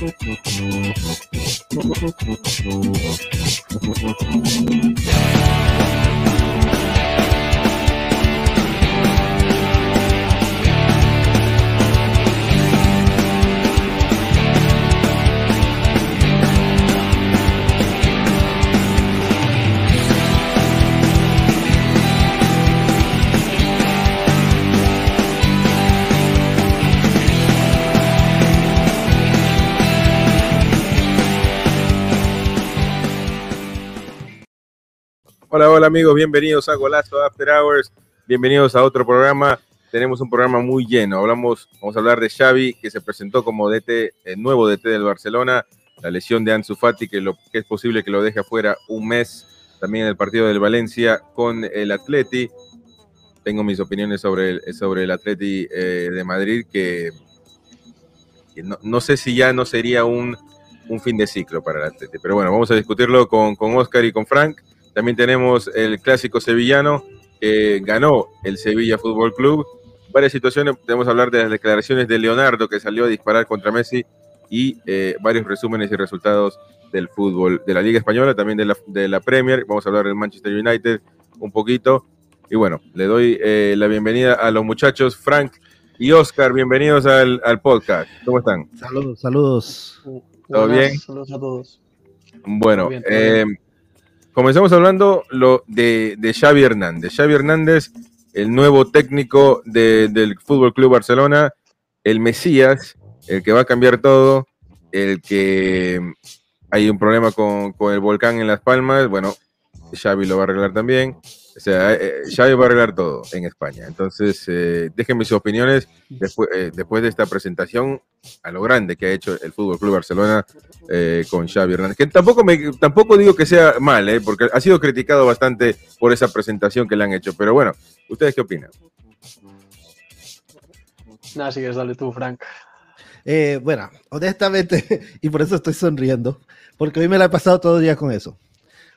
Thank you. Amigos, bienvenidos a Golazo After Hours, bienvenidos a otro programa. Tenemos un programa muy lleno. Hablamos, vamos a hablar de Xavi, que se presentó como DT, el nuevo DT del Barcelona, la lesión de Ansu Fati, que, lo, que es posible que lo deje afuera un mes, también el partido del Valencia con el Atleti. Tengo mis opiniones sobre el, sobre el Atleti eh, de Madrid, que, que no, no, sé si ya no sería un, un, fin de ciclo para el Atleti. Pero bueno, vamos a discutirlo con, con Oscar y con Frank. También tenemos el clásico sevillano que ganó el Sevilla Fútbol Club. Varias situaciones, podemos hablar de las declaraciones de Leonardo que salió a disparar contra Messi y eh, varios resúmenes y resultados del fútbol de la Liga Española, también de la, de la Premier. Vamos a hablar del Manchester United un poquito. Y bueno, le doy eh, la bienvenida a los muchachos Frank y Oscar. Bienvenidos al, al podcast. ¿Cómo están? Saludos, saludos. ¿Todo Buenas, bien? Saludos a todos. Bueno, Todo bien, todo eh, comenzamos hablando lo de, de Xavi Hernández. Xavi Hernández, el nuevo técnico de- del Fútbol Club Barcelona, el Mesías, el que va a cambiar todo, el que hay un problema con, con el volcán en Las Palmas, bueno, Xavi lo va a arreglar también. O sea, eh, Xavi va a arreglar todo en España. Entonces, eh, déjenme sus opiniones después, eh, después de esta presentación a lo grande que ha hecho el Fútbol Club Barcelona eh, con Xavi Hernández. Que tampoco, me, tampoco digo que sea mal, eh, porque ha sido criticado bastante por esa presentación que le han hecho. Pero bueno, ¿ustedes qué opinan? Nada, si quieres, dale tú, Frank. Eh, bueno, honestamente, y por eso estoy sonriendo, porque hoy me la he pasado todo el día con eso.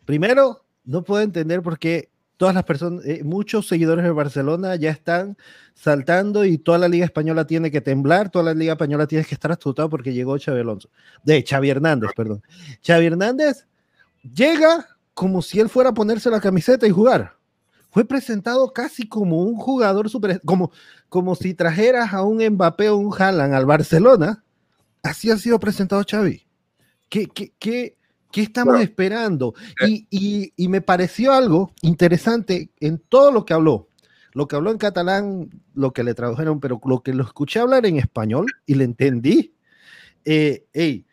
Primero, no puedo entender por qué todas las personas, eh, muchos seguidores de Barcelona ya están saltando y toda la Liga Española tiene que temblar, toda la Liga Española tiene que estar asustado porque llegó Xavi Alonso, de Xavi Hernández, perdón. Xavi Hernández llega como si él fuera a ponerse la camiseta y jugar. Fue presentado casi como un jugador super, como, como si trajeras a un Mbappé o un Haaland al Barcelona. Así ha sido presentado Xavi. ¿Qué, qué, qué, qué estamos Bueno, esperando? Y, y, y me pareció algo interesante en todo lo que habló. Lo que habló en catalán, lo que le tradujeron, pero lo que lo escuché hablar en español y le entendí. Eh, ey,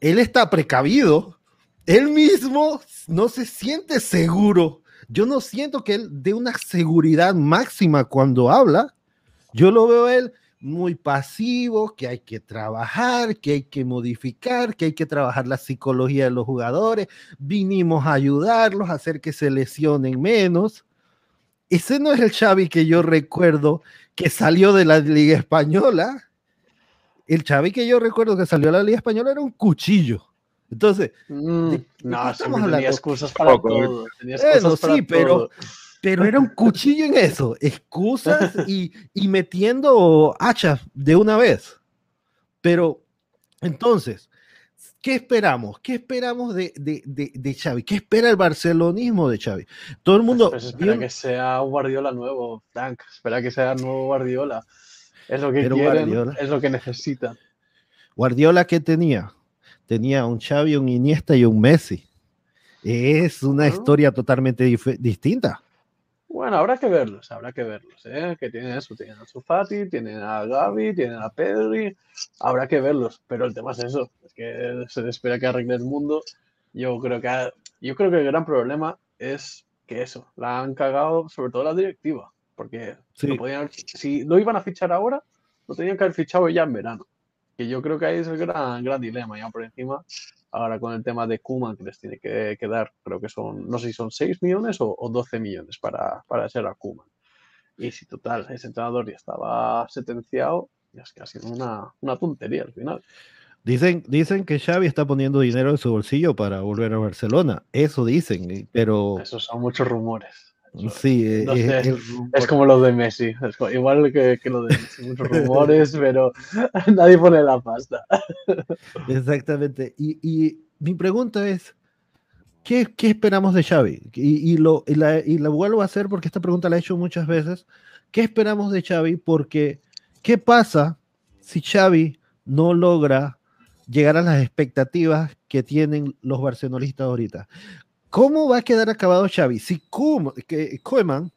él está precavido. Él mismo no se siente seguro. Yo no siento que él dé una seguridad máxima cuando habla. Yo lo veo a él muy pasivo, que hay que trabajar, que hay que modificar, que hay que trabajar la psicología de los jugadores. Vinimos a ayudarlos, a hacer que se lesionen menos. Ese no es el Xavi que yo recuerdo que salió de la Liga Española. El Xavi que yo recuerdo que salió de la Liga Española era un cuchillo. Entonces, Mm, ¿de qué no, estamos hablando? tenías excusas para Poco, todo. Bueno, para sí, todo. pero era un cuchillo en eso, excusas y, y metiendo hachas de una vez. Pero entonces, ¿qué esperamos? ¿Qué esperamos de, de, de, de Xavi? ¿Qué espera el barcelonismo de Xavi? Todo el mundo... Pues espera que sea un Guardiola nuevo, Frank. Espera que sea nuevo Guardiola. Es lo que Pero quieren, Guardiola. es lo que necesitan. Guardiola, ¿qué tenía? Tenía un Xavi, un Iniesta y un Messi. Es una Ah. historia totalmente distinta. Bueno, habrá que verlos, habrá que verlos, ¿eh? Que tienen eso, tienen a Sufati, tienen a Gaby, tienen a Pedri, habrá que verlos, pero el tema es eso, es que se espera que arregle el mundo. Yo creo que ha- yo creo que el gran problema es que eso, la han cagado sobre todo la directiva, porque Sí. lo podían si lo iban a fichar ahora, lo tenían que haber fichado ya en verano. Que yo creo que ahí es el gran, gran dilema, ya por encima. Ahora con el tema de Kuman que les tiene que, que dar, creo que son, no sé si son 6 millones o, o 12 millones para, para ser a Kuman. Y si total, ese entrenador ya estaba sentenciado, ya es que ha sido una, una tontería al final. Dicen, dicen que Xavi está poniendo dinero en su bolsillo para volver a Barcelona. Eso dicen, pero Esos son muchos rumores. Sí, eh, No eh, sé, el Es como lo de Messi, igual que, que lo de Messi, muchos rumores, pero nadie pone la pasta. Exactamente. Y, y mi pregunta es, ¿qué, qué esperamos de Xavi? Y, y lo, y, la, y la vuelvo a hacer porque esta pregunta la he hecho muchas veces. ¿Qué esperamos de Xavi? Porque, ¿qué pasa si Xavi no logra llegar a las expectativas que tienen los barcelonistas ahorita? ¿Cómo va a quedar acabado Xavi? Si Koeman,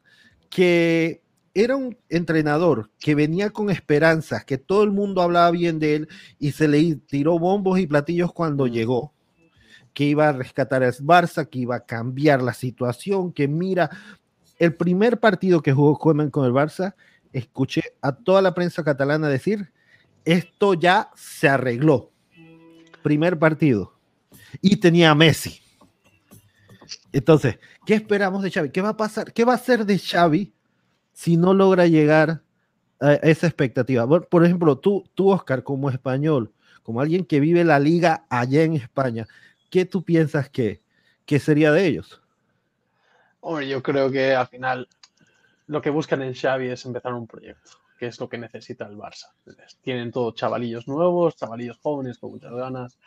que, era un entrenador que venía con esperanzas, que todo el mundo hablaba bien de él y se le tiró bombos y platillos cuando Mm. llegó, que iba a rescatar al Barça, que iba a cambiar la situación, que mira, el primer partido que jugó Koeman con el Barça, escuché a toda la prensa catalana decir, esto ya se arregló. Primer partido. Y tenía a Messi. Entonces, ¿qué esperamos de Xavi? ¿Qué va a pasar? ¿Qué va a hacer de Xavi si no logra llegar a esa expectativa? Por, por ejemplo, tú, tú, Oscar, como español, como alguien que vive la liga allá en España, ¿qué tú piensas que, que sería de ellos? Hombre, yo creo que al final lo que buscan en Xavi es empezar un proyecto, que es lo que necesita el Barça. Tienen todos chavalillos nuevos, chavalillos jóvenes con muchas ganas.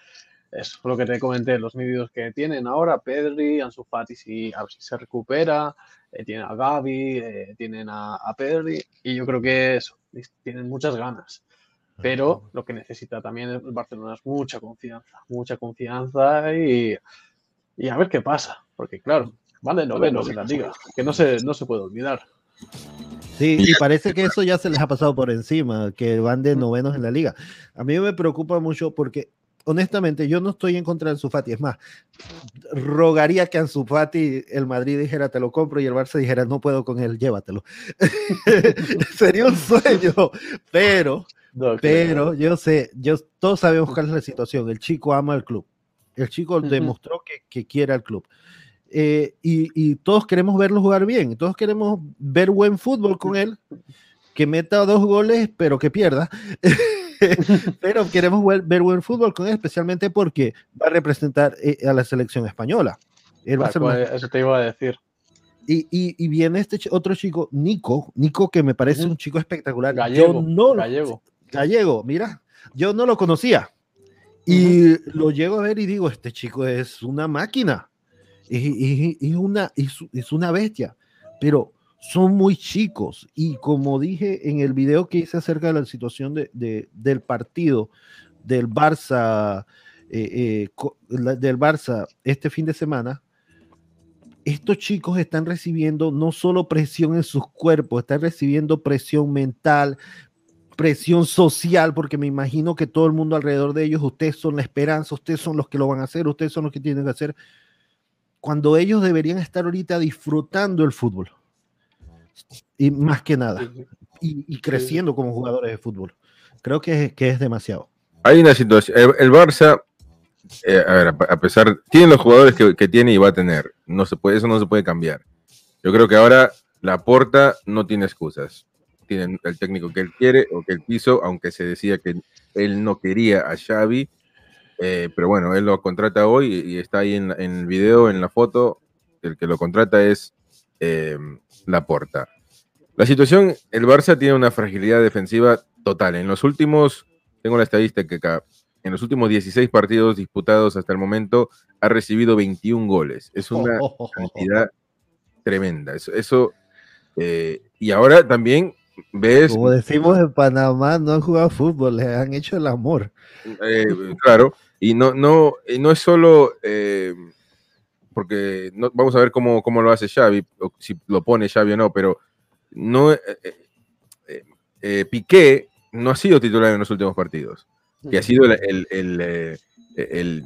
Es lo que te comenté, los vídeos que tienen ahora, Pedri, Ansu Fati, si, a ver si se recupera, eh, tienen a Gavi, eh, tienen a, a, Pedri, y yo creo que eso, tienen muchas ganas. Pero lo que necesita también el Barcelona es mucha confianza, mucha confianza y, y a ver qué pasa, porque claro, van de novenos en la liga, que no se, no se puede olvidar. Sí, y parece que eso ya se les ha pasado por encima, que van de novenos en la liga. A mí me preocupa mucho porque honestamente, yo no estoy en contra de Ansu Fati. Es más, rogaría que Ansu Fati, el Madrid dijera te lo compro y el Barça dijera no puedo con él, llévatelo. Sería un sueño, pero, no, pero yo sé, yo, todos sabemos cuál es la situación. El chico ama al club. El chico uh -huh. demostró que, que, quiere al club. Eh, y, y, todos queremos verlo jugar bien, todos queremos ver buen fútbol con él, que meta dos goles, pero que pierda. pero queremos ver, buen fútbol con él, especialmente porque va a representar eh, a la selección española. Él va a ser eso te iba a decir. Y, y, y, viene este otro chico, Nico, Nico, que me parece un chico espectacular. Gallego, yo no gallego. Gallego, mira, yo no lo conocía. Y lo llego a ver y digo, este chico es una máquina. Y, y, y una, es una bestia. Pero son muy chicos. Y como dije en el video que hice acerca de la situación de, de, del partido del Barça eh, eh, del Barça este fin de semana estos chicos están recibiendo no solo presión en sus cuerpos están recibiendo presión mental presión social porque me imagino que todo el mundo alrededor de ellos ustedes son la esperanza ustedes son los que lo van a hacer ustedes son los que tienen que hacer cuando ellos deberían estar ahorita disfrutando el fútbol y más que nada, y, y creciendo como jugadores de fútbol. Creo que, que, es demasiado. Hay una situación, el, el Barça, eh, a ver, a pesar, tiene los jugadores que, que, tiene y va a tener, no se puede, eso no se puede cambiar. Yo creo que ahora la porta no tiene excusas. Tiene el técnico que él quiere o que él quiso, aunque se decía que él no quería a Xavi, eh, pero bueno, él lo contrata hoy y, y está ahí en, en, el video, en la foto, el que lo contrata es eh, la porta. La situación, el Barça tiene una fragilidad defensiva total. En los últimos, tengo la estadística acá, en los últimos 16 partidos disputados hasta el momento, ha recibido 21 goles. Es una oh, oh, oh, cantidad tremenda. Eso, eso eh, y ahora también ves... Como decimos en Panamá, no han jugado fútbol, le han hecho el amor. Eh, claro, y no, no, no es solo... Eh, porque no, vamos a ver cómo, cómo, lo hace Xavi, o si lo pone Xavi o no, pero no, eh, eh, Piqué no ha sido titular en los últimos partidos, que ha sido el, el, el,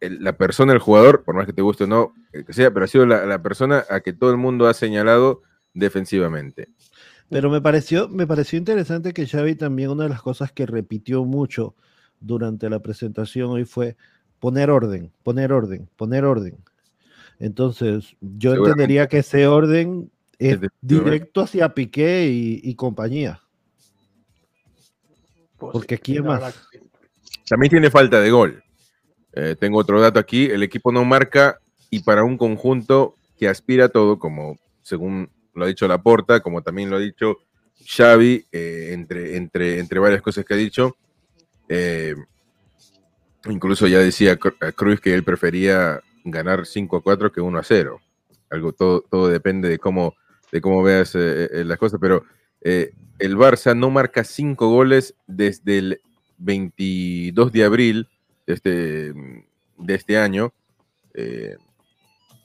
la persona, el jugador, por más que te guste o no, que sea, pero ha sido la, la, persona a que todo el mundo ha señalado defensivamente. Pero me pareció, me pareció interesante que Xavi también una de las cosas que repitió mucho durante la presentación hoy fue poner orden, poner orden, poner orden. Entonces, yo entendería que ese orden es directo hacia Piqué y, y compañía. Pues Porque aquí es más. También tiene falta de gol. Eh, tengo otro dato aquí. El equipo no marca y para un conjunto que aspira a todo, como según lo ha dicho Laporta, como también lo ha dicho Xavi, eh, entre, entre, entre varias cosas que ha dicho. Eh, incluso ya decía Cruz que él prefería ganar 5 a 4 que 1 a 0. Algo, todo, todo depende de cómo, de cómo veas las cosas, pero el Barça no marca 5 goles desde el 22 de abril de este, de este año. Eh,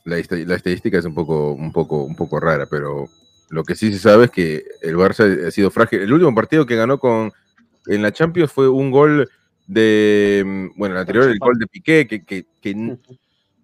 la, estadística es un poco, un, poco, un poco rara, pero lo que sí se sabe es que el Barça ha sido frágil. El último partido que ganó con, en la Champions fue un gol de, bueno, el anterior, el gol de Piqué, que, que,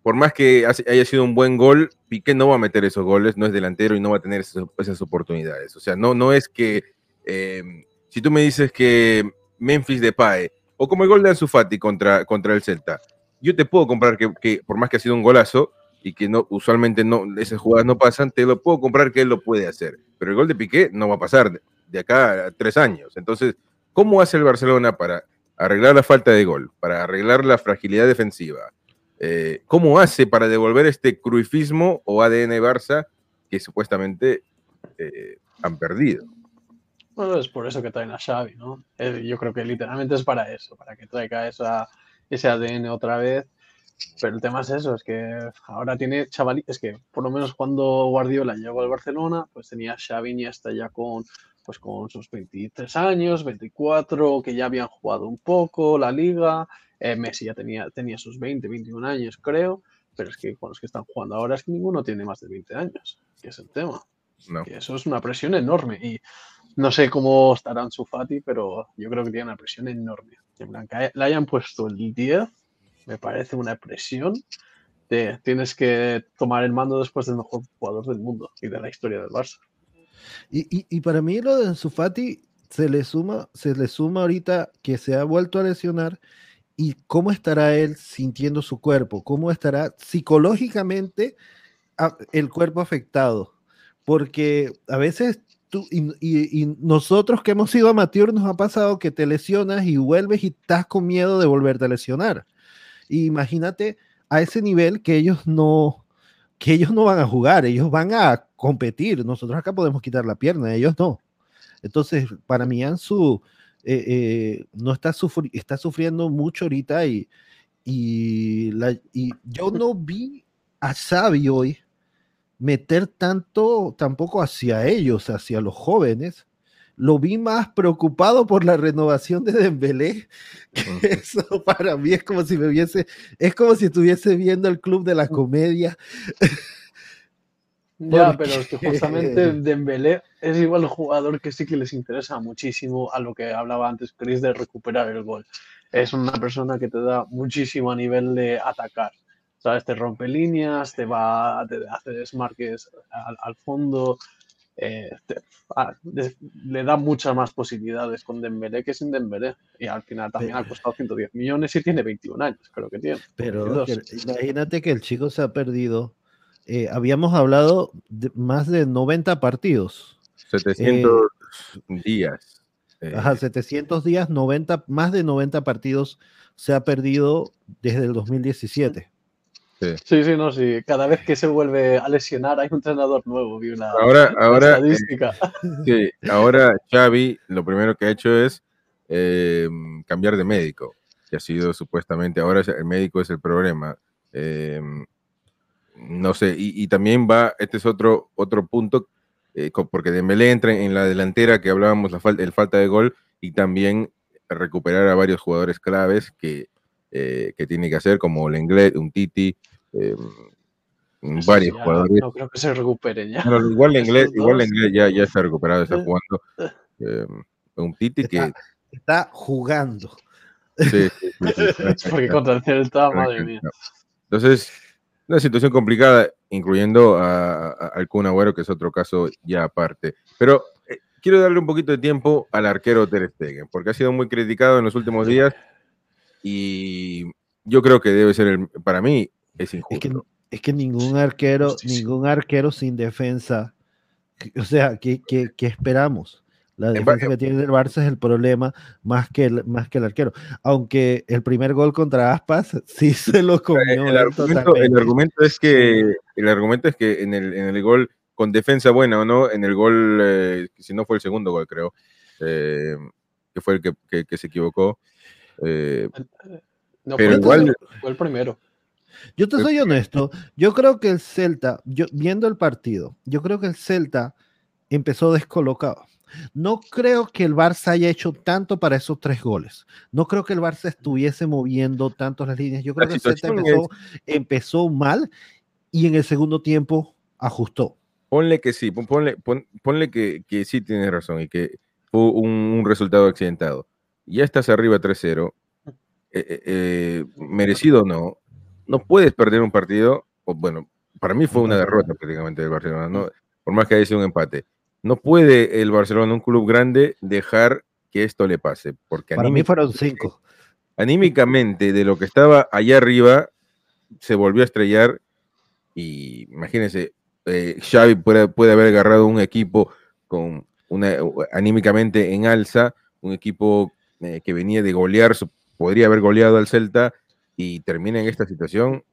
por más que haya sido un buen gol, Piqué no va a meter esos goles, no es delantero y no va a tener esas, oportunidades. O sea, no, no es que, eh, si tú me dices que Memphis Depay, o como el gol de Ansu Fati contra, contra el Celta, yo te puedo comprar que, por más que ha sido un golazo y que no usualmente no esas jugadas no pasan, te lo puedo comprar que él lo puede hacer. Pero el gol de Piqué no va a pasar de acá a tres años. Entonces, ¿cómo hace el Barcelona para arreglar la falta de gol, para arreglar la fragilidad defensiva? Eh, ¿Cómo hace para devolver este cruifismo o ADN Barça que supuestamente eh, han perdido? Bueno, es por eso que traen a Xavi, ¿no? Yo creo que literalmente es para eso, para que traiga ese ADN otra vez. Pero el tema es eso, es que ahora tiene chaval, es que por lo menos cuando Guardiola llegó al Barcelona, pues tenía Xavi y hasta ya con, pues con sus 23 años, 24, que ya habían jugado un poco la liga. Eh, Messi ya tenía, tenía sus 20, 21 años, creo. Pero es que con los que están jugando ahora es que ninguno tiene más de 20 años, que es el tema. Y eso es una presión enorme. Y no sé cómo estarán su Fati, pero yo creo que tiene una presión enorme. En Blanca le hayan puesto el 10, me parece una presión de tienes que tomar el mando después del mejor jugador del mundo y de la historia del Barça. Y, para mí lo de Fati se le suma, se le suma ahorita que se ha vuelto a lesionar y cómo estará él sintiendo su cuerpo, cómo estará psicológicamente el cuerpo afectado. Porque a veces y, nosotros que hemos sido amateurs nos ha pasado que te lesionas y vuelves y estás con miedo de volverte a lesionar. imagínate a ese nivel que ellos no que ellos no van a jugar, ellos van a competir. Nosotros acá podemos quitar la pierna, ellos no. Entonces, para mí Ansu eh, eh, no está, está sufriendo mucho ahorita y, y, y yo no vi a Xavi hoy meter tanto tampoco hacia ellos, hacia los jóvenes. Lo vi más preocupado por la renovación de Dembélé. Que eso para mí es como si me viese, es como si estuviese viendo el club de la comedia. Ya, pero es que justamente Dembélé es igual el jugador que sí que les interesa muchísimo a lo que hablaba antes Chris de recuperar el gol. Es una persona que te da muchísimo a nivel de atacar. ¿sabes? Te rompe líneas, te va, te hace desmarques al, fondo, eh, ah, le da muchas más posibilidades con Dembélé que sin Dembélé. Y al final también ha costado 110 millones y tiene 21 años, creo que tiene. Pero imagínate que el chico se ha perdido. Eh, habíamos hablado de más de 90 partidos. 700 eh, días. Ajá, 700 días, 90, más de 90 partidos se ha perdido desde el 2017. Sí. sí, no, sí. Cada vez que se vuelve a lesionar hay un entrenador nuevo. Vi una, ahora, ahora, estadística. sí, ahora Xavi lo primero que ha hecho es eh, cambiar de médico, que ha sido supuestamente, ahora el médico es el problema. Eh, no sé, y, también va, este es otro, otro punto, eh, porque Dembélé entra en la delantera que hablábamos, la falta, el falta de gol, y también recuperar a varios jugadores claves que eh, que tiene que hacer, como el inglés, un Titi, eh, varios jugadores. No creo que se recupere ya. igual el inglés, igual inglés ya, ya está recuperado, está jugando. Eh, un Titi que. Está jugando. Sí, Porque contra el Celta, madre mía. Entonces, una situación complicada, incluyendo a, al Kun Agüero, que es otro caso ya aparte. Pero quiero darle un poquito de tiempo al arquero Ter Stegen, porque ha sido muy criticado en los últimos días y yo creo que debe ser, el, para mí, es injusto. Es que, ningún arquero, ningún arquero sin defensa, o sea, ¿qué, qué, esperamos? La defensa que tiene el Barça es el problema más que el, más que el arquero. Aunque el primer gol contra Aspas sí se lo comió. El, argumento, el argumento, es que el argumento es que en el, en el gol con defensa buena o no, en el gol, eh, si no fue el segundo gol, creo, eh, que fue el que, que, se equivocó. Eh, no, pero igual, fue el primero. Yo te soy honesto, yo creo que el Celta, yo, viendo el partido, yo creo que el Celta empezó descolocado. No creo que el Barça haya hecho tanto para esos tres goles. No creo que el Barça estuviese moviendo tanto las líneas. Yo creo que el Celta empezó, empezó mal y en el segundo tiempo ajustó. Ponle que sí, ponle, ponle que, que, sí tienes razón y que fue un, resultado accidentado. Ya estás arriba 3-0, eh, eh, eh, merecido o no, no puedes perder un partido, o bueno, para mí fue una derrota prácticamente del Barcelona, ¿no? por más que haya sido un empate. No puede el Barcelona, un club grande, dejar que esto le pase, porque para mí fueron cinco. Anímicamente, de lo que estaba allá arriba, se volvió a estrellar y imagínense, eh, Xavi puede, puede, haber agarrado un equipo con una, anímicamente en alza, un equipo eh, que venía de golear, podría haber goleado al Celta y termina en esta situación,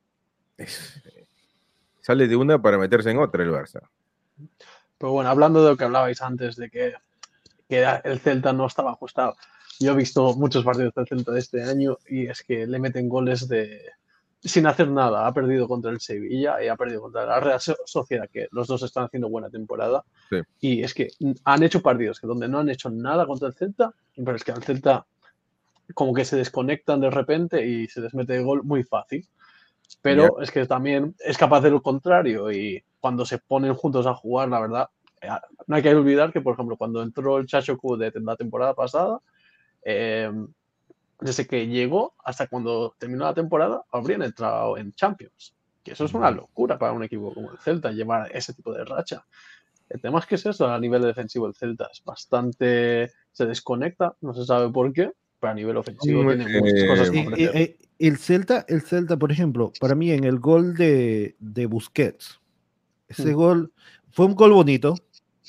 sale de una para meterse en otra el Barça. Pero bueno, hablando de lo que hablabais antes, de que, que el Celta no estaba ajustado, yo he visto muchos partidos del Celta de este año y es que le meten goles de, sin hacer nada. Ha perdido contra el Sevilla y ha perdido contra la Real Sociedad, que los dos están haciendo buena temporada. Y es que han hecho partidos que donde no han hecho nada contra el Celta, pero es que al Celta como que se desconectan de repente y se les mete el gol muy fácil. Pero es que también es capaz de lo contrario y cuando se ponen juntos a jugar, la verdad, eh, no hay que olvidar que, por ejemplo, cuando entró el Chacho Q de la temporada pasada, eh, desde que llegó hasta cuando terminó la temporada, habrían entrado en Champions. Que eso es una locura para un equipo como el Celta, llevar ese tipo de racha. El tema es que es eso, a nivel defensivo el Celta es bastante... se desconecta, no se sabe por qué, pero a nivel ofensivo tiene muchas cosas que el Celta, el Celta, por ejemplo, para mí en el gol de, de Busquets, ese mm. gol fue un gol bonito,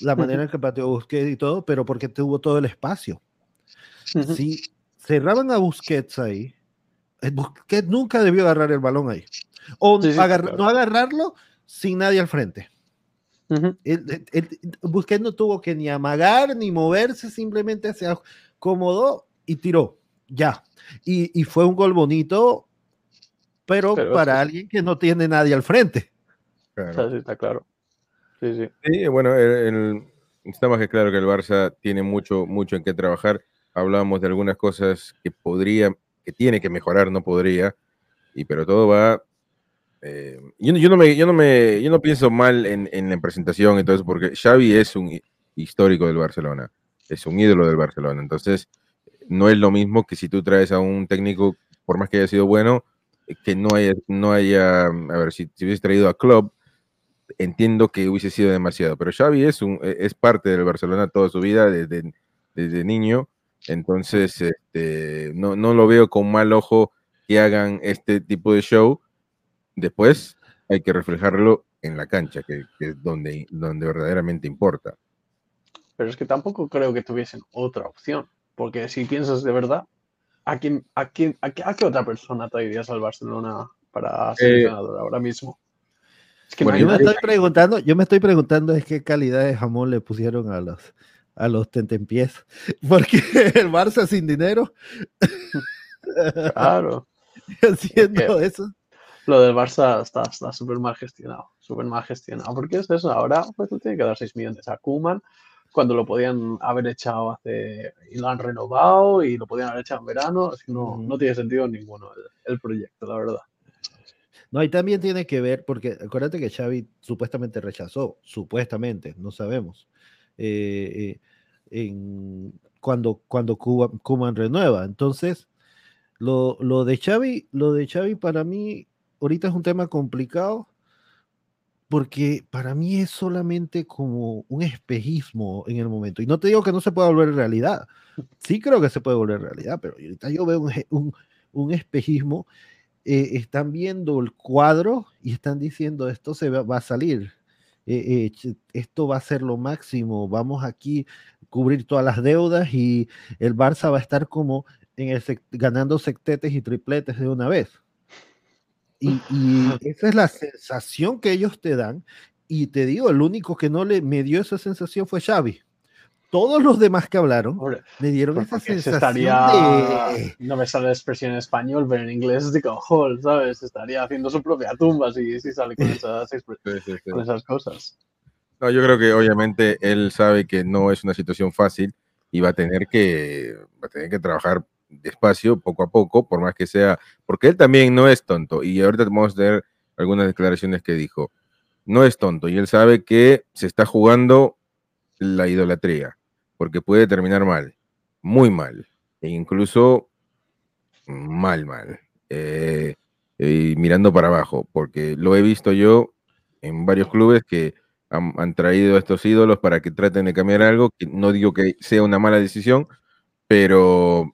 la manera en que pateó Busquets y todo, pero porque tuvo todo el espacio. Sí, cerraban a Busquets ahí, Busquets nunca debió agarrar el balón ahí. O no agarrarlo sin nadie al frente. Busquets no tuvo que ni amagar ni moverse, simplemente se acomodó y tiró. Ya. Y, fue un gol bonito, pero, para alguien que no tiene nadie al frente. Claro. está claro. Sí, sí. bueno, está más que claro que el Barça tiene mucho, mucho en qué trabajar hablábamos de algunas cosas que podría, que tiene que mejorar, no podría, y pero todo va. Eh, yo, yo, no me, yo, no me, yo no pienso mal en, en la presentación, entonces, porque Xavi es un histórico del Barcelona, es un ídolo del Barcelona, entonces no es lo mismo que si tú traes a un técnico, por más que haya sido bueno, que no haya, no haya a ver, si, si hubiese traído a Club, entiendo que hubiese sido demasiado, pero Xavi es, un, es parte del Barcelona toda su vida, desde, desde niño, entonces, este, no, no lo veo con mal ojo que hagan este tipo de show. Después hay que reflejarlo en la cancha, que, es donde, donde verdaderamente importa. Pero es que tampoco creo que tuviesen otra opción, porque si piensas de verdad, ¿a quién, a quién, a qué, otra persona traerías al Barcelona para ser eh, ahora mismo? Es que yo me estoy preguntando, yo me estoy preguntando es qué calidad de jamón le pusieron a los a los tentempiés, porque el Barça sin dinero. Claro. Haciendo eso. Lo del Barça está súper mal gestionado, súper mal gestionado, porque es eso, ahora pues tiene que dar 6 millones a Kuman cuando lo podían haber echado hace y lo han renovado y lo podían haber echado en verano, así no, no tiene sentido ninguno el, el proyecto, la verdad. No, y también tiene que ver, porque acuérdate que Xavi supuestamente rechazó, supuestamente, no sabemos, eh, eh, en, cuando, cuando Cuba, Kuman renueva. Entonces, lo, lo, de Xavi, lo de Xavi para mí ahorita es un tema complicado porque para mí es solamente como un espejismo en el momento. Y no te digo que no se pueda volver realidad. Sí creo que se puede volver realidad, pero ahorita yo veo un, un, espejismo. Eh, están viendo el cuadro y están diciendo esto se va, va, a salir eh, eh, esto va a ser lo máximo, vamos aquí a cubrir todas las deudas y el Barça va a estar como en el ganando sectetes y tripletes de una vez. Y, esa es la sensación que ellos te dan. Y te digo, el único que no le me dio esa sensación fue Xavi todos los demás que hablaron me dieron esa sensación estaría, No me sale la expresión en español, pero en inglés es de cojol, ¿sabes? Estaría haciendo su propia tumba si, si sale con esas, con esas cosas. No, yo creo que obviamente él sabe que no es una situación fácil y va a tener que, va a tener que trabajar despacio, poco a poco, por más que sea, porque él también no es tonto y ahorita vamos a tener algunas declaraciones que dijo. No es tonto y él sabe que se está jugando la idolatría porque puede terminar mal, muy mal, e incluso mal, mal, eh, mirando para abajo, porque lo he visto yo en varios clubes que han, traído a estos ídolos para que traten de cambiar algo, que no digo que sea una mala decisión, pero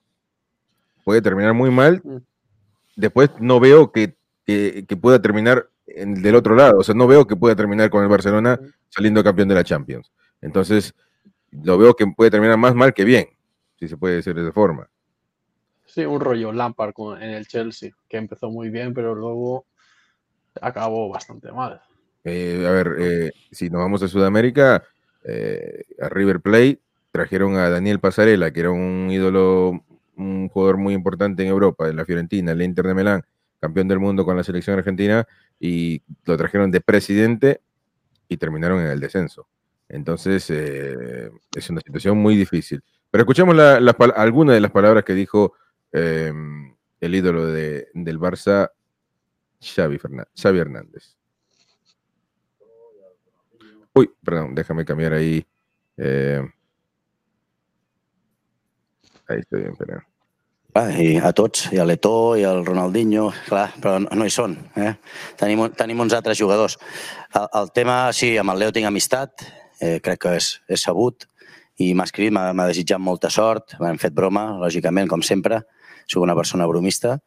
puede terminar muy mal. Mm. Después no veo que, que, pueda terminar en, del otro lado, o sea, no veo que pueda terminar con el Barcelona mm. saliendo campeón de la Champions. Entonces, lo veo que puede terminar más mal que bien, si se puede decir de esa forma. Sí, un rollo Lampard en el Chelsea, que empezó muy bien, pero luego acabó bastante mal. Eh, a ver, eh, si nos vamos a Sudamérica, eh, a River Plate trajeron a Daniel Pasarela, que era un ídolo, un jugador muy importante en Europa, en la Fiorentina, el Inter de Milán, campeón del mundo con la selección argentina, y lo trajeron de presidente y terminaron en el descenso. Entonces, eh, es una situación muy difícil. Pero escuchemos la, algunas de las palabras que dijo em, el ídolo de, del Barça, Xavi, Xavi Hernández. Uy, perdón, déjame cambiar ahí. Eh, ahí estoy bien, perdón. Ah, i a tots, i a l'Eto, i al Ronaldinho, clar, però no hi són. Eh? Tenim, tenim uns altres jugadors. El, el tema, sí, amb el Leo tinc amistat, eh, crec que és, és sabut i m'ha escrit, m'ha desitjat molta sort, m'han fet broma, lògicament, com sempre, soc una persona bromista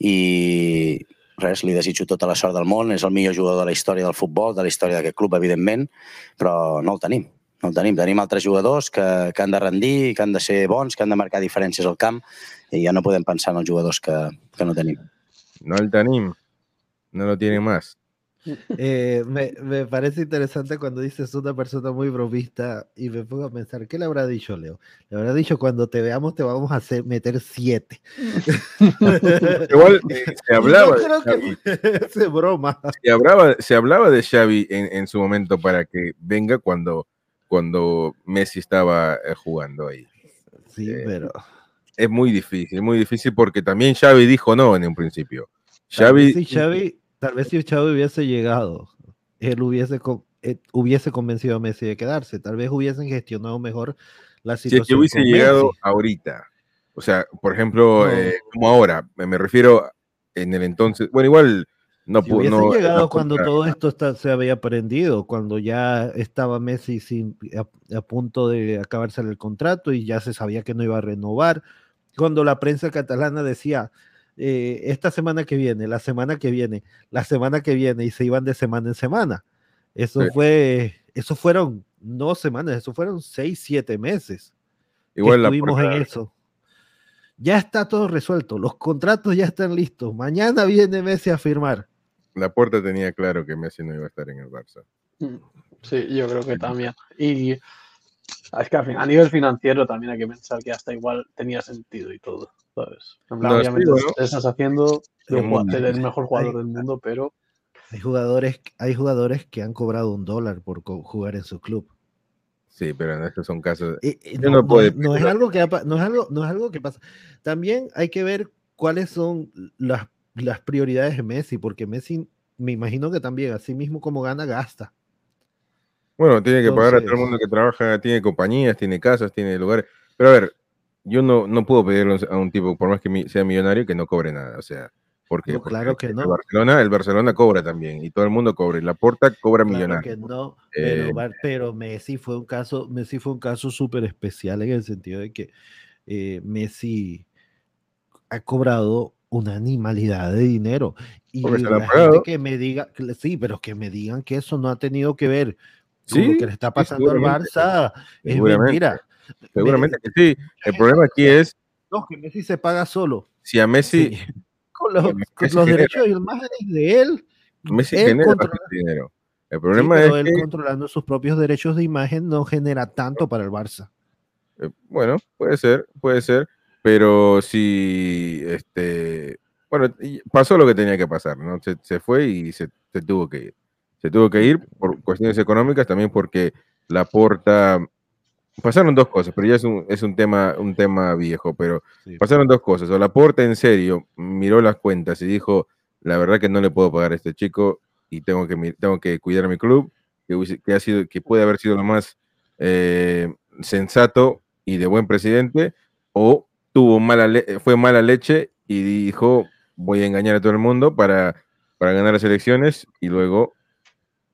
i res, li desitjo tota la sort del món, és el millor jugador de la història del futbol, de la història d'aquest club, evidentment, però no el tenim, no el tenim. Tenim altres jugadors que, que han de rendir, que han de ser bons, que han de marcar diferències al camp i ja no podem pensar en els jugadors que, que no tenim. No el tenim, no lo tienen más. Eh, me, me, parece interesante cuando dices una persona muy bromista y me pongo a pensar, ¿qué le habrá dicho Leo? Le habrá dicho, cuando te veamos te vamos a hacer meter siete. Igual eh, se hablaba de broma. Se hablaba, se hablaba de Xavi en, en, su momento para que venga cuando, cuando Messi estaba eh, jugando ahí. Sí, pero... Es muy difícil, muy difícil porque también Xavi dijo no en un principio. Xavi, sí, Xavi Tal vez si Chavo hubiese llegado, él hubiese, eh, hubiese convencido a Messi de quedarse. Tal vez hubiesen gestionado mejor la situación. Si hubiese llegado ahorita, o sea, por ejemplo, eh, como ahora, me refiero en el entonces, bueno, igual no si hubiese llegado cuando todo esto se había aprendido, cuando ya estaba Messi sin, a, punto de acabarse el contrato y ya se sabía que no iba a renovar, cuando la prensa catalana decía, eh, esta semana que viene, la semana que viene, la semana que viene, y se iban de semana en semana. Eso fue, eso fueron no semanas, eso fueron seis, siete meses. Igual estuvimos en eso. Ya está todo resuelto, los contratos ya están listos. Mañana viene Messi a firmar. La puerta tenía claro que Messi no iba a estar en el Barça. Mm, sí, yo creo que también. Y es que a nivel financiero también hay que pensar que hasta igual tenía sentido y todo. ¿Sabes? obviamente estás haciendo el mejor jugador del mundo, pero hay jugadores, hay jugadores que han cobrado un dólar por jugar en su club. Sí, pero en estos son casos. no, no, es algo que no es algo, no es algo que pasa. También hay que ver cuáles son las, las prioridades de Messi, porque Messi, me imagino que también, así mismo como gana, gasta. Bueno, tiene que pagar a todo el mundo que trabaja, tiene compañías, tiene casas, tiene lugares. Pero a ver, yo no, no puedo pedirle a un tipo, por más que sea millonario, que no cobre nada. O sea, porque, claro que no. El Barcelona, el Barcelona cobra también y todo el mundo cobra. Y la Porta cobra millonario. no, eh, pero, Messi fue un caso, Messi fue un caso súper especial en el sentido de que eh, Messi ha cobrado una animalidad de dinero. Y Porque la gente que me diga, que- sí, pero que me digan que eso no ha tenido que ver con Sí, lo que le está pasando al. Barça, es mentira. Seguramente que sí. El problema aquí es No, que Messi se paga solo. si a Messi, Sí. Con los, con derechos de imágenes de él. Messi él genera dinero. El Sí, problema pero es él que, controlando sus propios derechos de imagen no genera tanto para el Barça. eh, bueno, puede ser, puede ser, pero si, este, bueno, pasó lo que tenía que pasar, ¿no? Se, se fue y se, se tuvo que ir. Se tuvo que ir por cuestiones económicas, también porque la porta, pasaron dos cosas, pero ya es un, es un tema, un tema viejo, pero pasaron dos cosas. O la porta en serio miró las cuentas y dijo, la verdad que no le puedo pagar a este chico y tengo que, tengo que cuidar a mi club, que, que ha sido, que puede haber sido lo más eh, sensato y de buen presidente, o tuvo mala fue mala leche y dijo, voy a engañar a todo el mundo para, para ganar las elecciones y luego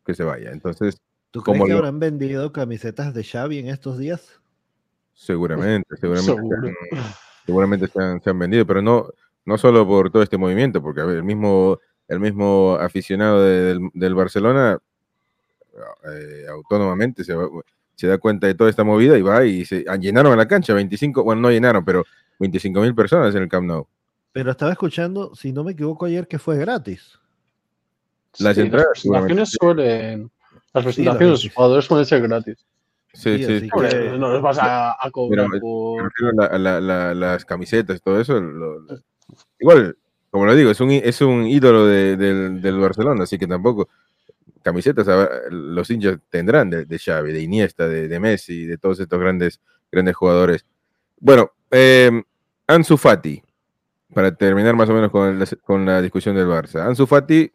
que se vaya. Entonces, ¿Tú crees Como que lo- habrán vendido camisetas de Xavi en estos días? seguramente, seguramente, se han- seguramente se han, se han vendido, pero no, no solo por todo este movimiento, porque a ver, el mismo, el mismo aficionado de- del, del Barcelona eh, autónomamente se, da cuenta de toda esta movida y va y se ah, llenaron a la cancha 25, bueno, no llenaron, pero 25 mil personas en el Camp Nou. Pero estaba escuchando, si no me equivoco ayer, que fue gratis. Las Sí, entradas, presentaciones suelen. Las presentaciones de los jugadores suelen ser gratis. Sí, Sí, sí, Hombre, no les vas a, a cobrar Pero, por. la- la- la- las camisetas y todo eso. lo- lo- igual, como lo digo, es un, es un ídolo de- del, del Barcelona, así que tampoco camisetas los hinchas tendrán de, de Xavi, de Iniesta, de, de Messi, de todos estos grandes, grandes jugadores. Bueno, eh, Ansu Fati, para terminar más o menos con la, con la discusión del Barça. Ansu Fati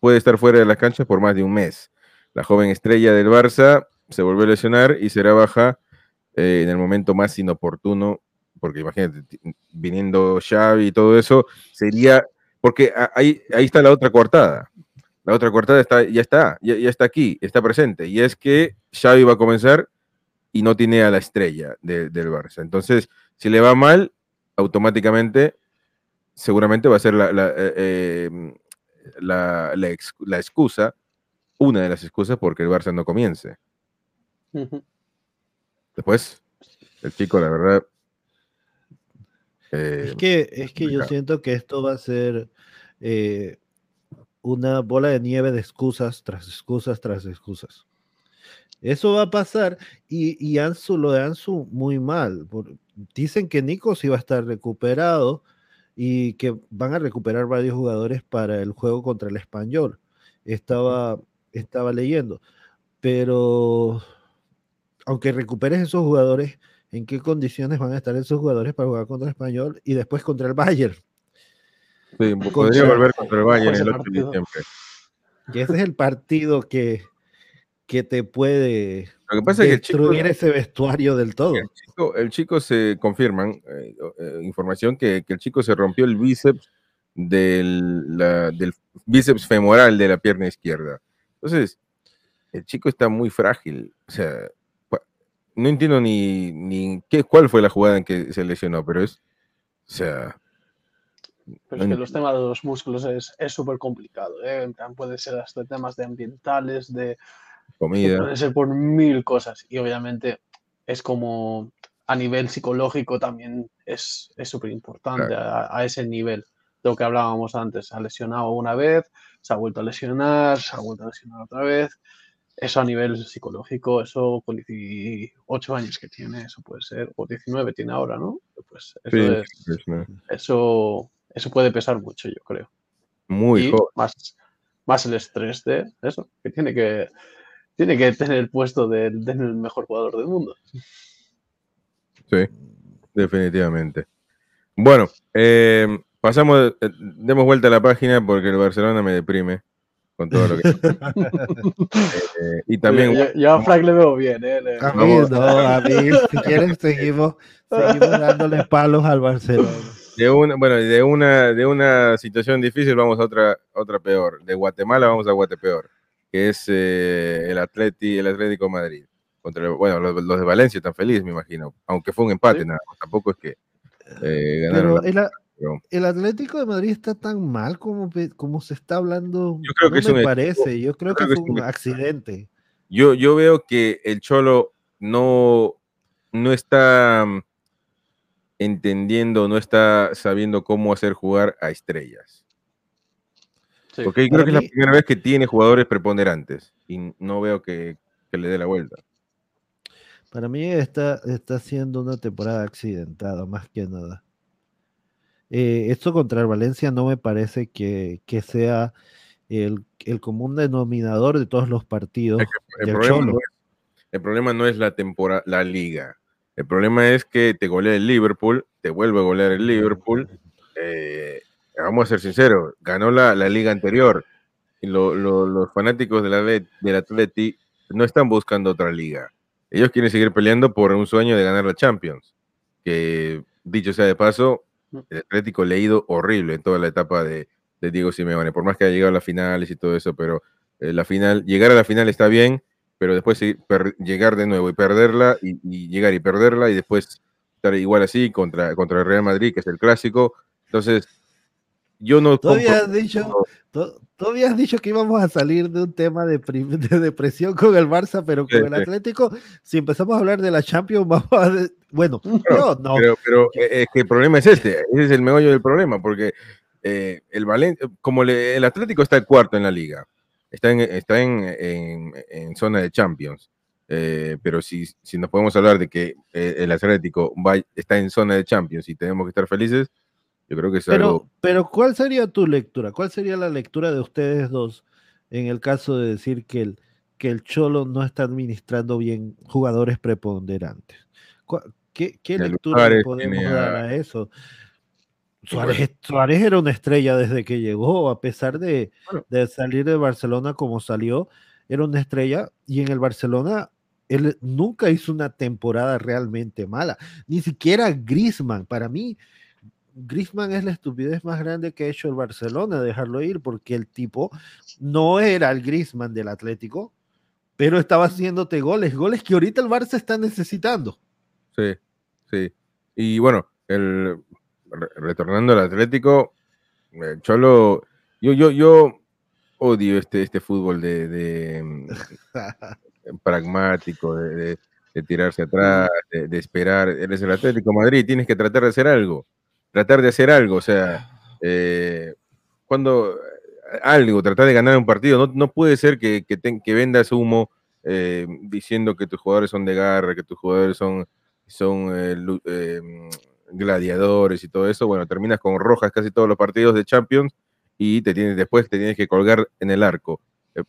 puede estar fuera de las canchas por más de un mes. La joven estrella del Barça se volvió a lesionar y será baja eh, en el momento más inoportuno, porque imagínate, viniendo Xavi y todo eso, sería, porque ahí, ahí está la otra coartada. La otra coartada está, ya está, ya, está aquí, está presente, y es que Xavi va a comenzar y no tiene a la estrella de- del Barça. Entonces, si le va mal, automáticamente, seguramente va a ser la, la, eh, eh, la excusa, una de las excusas porque el Barça no comience. Después, el chico, la verdad. eh, Es que, es que yo siento que esto va a ser eh, una bola de nieve de excusas tras excusas tras excusas. Eso va a pasar y, y Ansu, lo de Ansu muy mal. por- dicen que Nico sí va a estar recuperado y que van a recuperar varios jugadores para el juego contra el español. Estaba, estaba leyendo. Pero aunque recuperes esos jugadores, ¿en qué condiciones van a estar esos jugadores para jugar contra el español y después contra el Bayern? sí, podría contra- volver contra el Bayern el 8 de diciembre. Que ese es el partido que, que te puede Lo que pasa es que el chico, destruir ese vestuario del todo. el chico, el chico se confirman, eh, eh, información, que, que el chico se rompió el bíceps del, la- del bíceps femoral de la pierna izquierda. Entonces, el chico está muy frágil. O sea, no entiendo ni, ni qué, cuál fue la jugada en que se lesionó, pero es, o sea, Pero es que los temas de los músculos es es súper complicado. ¿eh? Puede ser hasta temas de ambientales, de comida. puede ser por mil cosas. Y obviamente es como a nivel psicológico también es súper importante a, a ese nivel. De lo que hablábamos antes, se ha lesionado una vez, se ha vuelto a lesionar, se ha vuelto a lesionar otra vez. Eso a nivel psicológico, eso con 18 años que tiene, eso puede ser, o 19 tiene ahora, ¿no? Pues eso, Sí, es- es, ¿no? eso, eso puede pesar mucho, yo creo muy y joven. más, más el estrés de eso, que tiene que, tiene que tener el puesto del, del mejor jugador del mundo. Sí, definitivamente. Bueno, eh, pasamos, eh, demos vuelta a la página porque el Barcelona me deprime con todo lo que. Eh, y también, yo, yo a Frank le veo bien, ¿eh? Le- A mí, no, a mí, si quieren, seguimos, seguimos dándole palos al Barcelona. de una, bueno, de una, de una situación difícil vamos a otra, otra peor. De Guatemala vamos a Guatepeor, que es eh, el Atleti, el Atlético Madrid. Contra, el- bueno, los, los de Valencia están felices, me imagino. Aunque fue un empate, Sí. nada. Tampoco es que eh, ganaron. Pero el, A- pero el Atlético de Madrid está tan mal como, como se está hablando. Yo creo no que me un parece. Yo creo que creo que fue es un accidente. yo, yo veo que el Cholo no, no está mm, entendiendo, no está sabiendo cómo hacer jugar a estrellas. Sí. Porque Para creo que es la primera vez que tiene jugadores preponderantes y no veo que, que le dé la vuelta. Para mí está, está siendo una temporada accidentada, más que nada. Eh, esto contra el Valencia no me parece que, que sea el, el común denominador de todos los partidos. El problema, no es, el problema no es la temporada, la liga. El problema es que te golea el Liverpool, te vuelve a golear el Liverpool. eh, vamos a ser sinceros, ganó la, la liga anterior. Y lo- lo- los fanáticos del Atlet- del Atleti no están buscando otra liga. Ellos quieren seguir peleando por un sueño de ganar la Champions. Que dicho sea de paso, el Atlético le ha ido horrible en toda la etapa de, de Diego Simeone. Por más que haya llegado a las finales y todo eso, pero eh, la final, llegar a la final está bien, pero después sí, per- llegar de nuevo y perderla, y, y llegar y perderla, y después estar igual así contra, contra el Real Madrid, que es el clásico. Entonces, yo no Todavía compro- dicho, to- todavía has dicho que íbamos a salir de un tema de, de depresión con el Barça, pero Sí, con el sí. Atlético, si empezamos a hablar de la Champions, vamos a... de- bueno, yo no. Pero, pero eh, es que el problema es este, ese es el meollo del problema, porque eh, el Valen- como le- el Atlético está el cuarto en la liga, está en, está en, en- en zona de Champions, eh, pero si, si nos podemos hablar de que el Atlético va, está en zona de Champions y tenemos que estar felices, yo creo que es Pero, algo... pero ¿cuál sería tu lectura? ¿Cuál sería la lectura de ustedes dos en el caso de decir que el, que el Cholo no está administrando bien jugadores preponderantes? ¿Cuál- ¿Qué, lectura le podemos dar a- eso? Suárez. Suárez era una estrella desde que llegó, a pesar de, Bueno. de salir de Barcelona como salió, era una estrella y en el Barcelona él nunca hizo una temporada realmente mala, ni siquiera Griezmann, para mí Griezmann es la estupidez más grande que ha hecho el Barcelona dejarlo ir porque el tipo no era el Griezmann del Atlético, pero estaba haciéndote goles, goles que ahorita el Barça está necesitando. Sí, sí. Y bueno, el, re- retornando al Atlético, el Cholo, yo, yo, yo odio este, este fútbol de, de, pragmático, de, de- de tirarse atrás, de, esperar. Eres el Atlético Madrid, tienes que tratar de hacer algo, tratar de hacer algo, o sea, eh, cuando algo, tratar de ganar un partido, no, no puede ser que, que, que vendas humo eh, diciendo que tus jugadores son de garra, que tus jugadores son, son eh, eh, gladiadores y todo eso, bueno, terminas con rojas casi todos los partidos de Champions y te tienes, después te tienes que colgar en el arco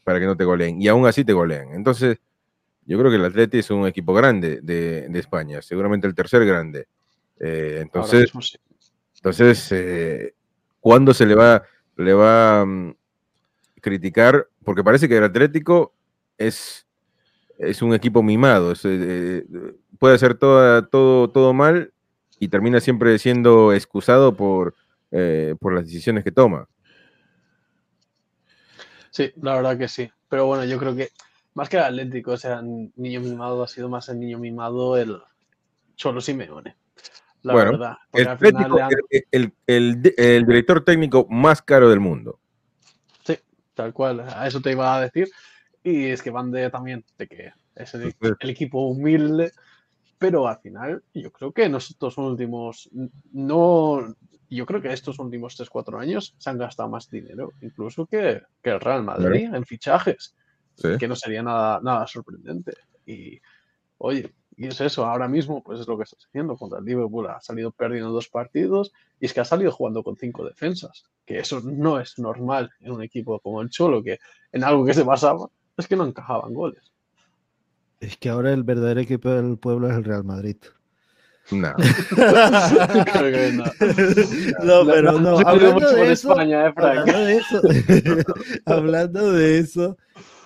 para que no te goleen, y aún así te golean. Entonces, yo creo que el Atleti es un equipo grande de, de España, seguramente el tercer grande. Eh, entonces, sí. Entonces, eh, ¿cuándo se le va, le va a mm, criticar? Porque parece que el Atlético es, un equipo mimado. eh, eh, puede hacer toda- todo, todo mal y termina siempre siendo excusado por, por las decisiones que toma. Sí, la verdad que sí. Pero bueno, yo creo que más que el Atlético, o sea, niño mimado ha sido más el niño mimado el Cholo Simeone. La Bueno, verdad. El, han- el, el- el- director técnico más caro del mundo. Sí, tal cual, a eso te iba a decir. Y es que van de también de que es el, Supuesto. el equipo humilde, pero al final yo creo que en estos últimos, no, yo creo que estos últimos 3-4 años se han gastado más dinero, incluso que, que el Real Madrid en fichajes, Sí. que no sería nada, nada sorprendente. Y oye, y es eso, ahora mismo pues es lo que estás haciendo contra el Liverpool, ha salido perdiendo dos partidos y es que ha salido jugando con cinco defensas, que eso no es normal en un equipo como el Cholo, que en algo que se basaba es que no encajaban goles. Es que ahora el verdadero equipo del pueblo es el Real Madrid. No. Creo que no. No, pero no. cuida Hablando mucho de eso, España, eh, Frank. hablando de eso, hablando de eso,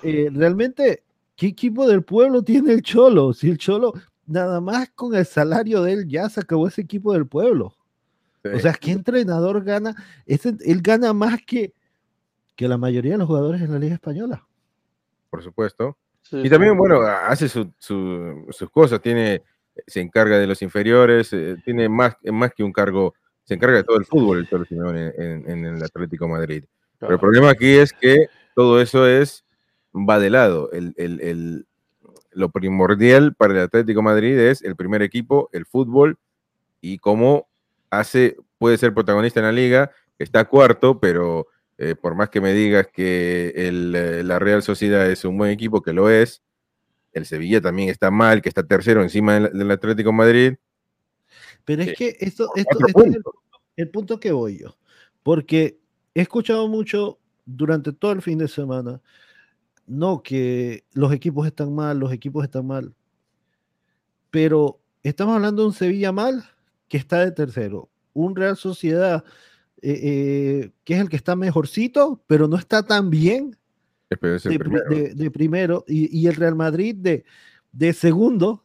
eh, realmente, ¿qué equipo del pueblo tiene el Cholo? Si el Cholo, nada más con el salario de él, ya se acabó ese equipo del pueblo. O sea, ¿qué entrenador gana? Ese, él gana más que, que la mayoría de los jugadores en la Liga Española. por supuesto. Sí, Y sí. también, bueno, hace su- su- sus cosas, tiene, se encarga de los inferiores, eh, tiene más, más que un cargo se encarga de todo el fútbol el Cholo Simeone en, en el Atlético Madrid. Pero el problema aquí es que todo eso es va de lado. El, el, el, lo primordial para el Atlético Madrid es el primer equipo, el fútbol, y cómo hace, puede ser protagonista en la liga, está cuarto, pero eh, por más que me digas que el, eh, la Real Sociedad es un buen equipo, que lo es, el Sevilla también está mal, que está tercero encima del, del Atlético Madrid. Pero es Eh, que esto, esto, este es el punto que voy yo. Porque he escuchado mucho durante todo el fin de semana, no que los equipos están mal, los equipos están mal. Pero estamos hablando de un Sevilla mal que está de tercero, un Real Sociedad eh, eh, que es el que está mejorcito, pero no está tan bien de, pri- primero. de- de primero y, y el Real Madrid de, de segundo,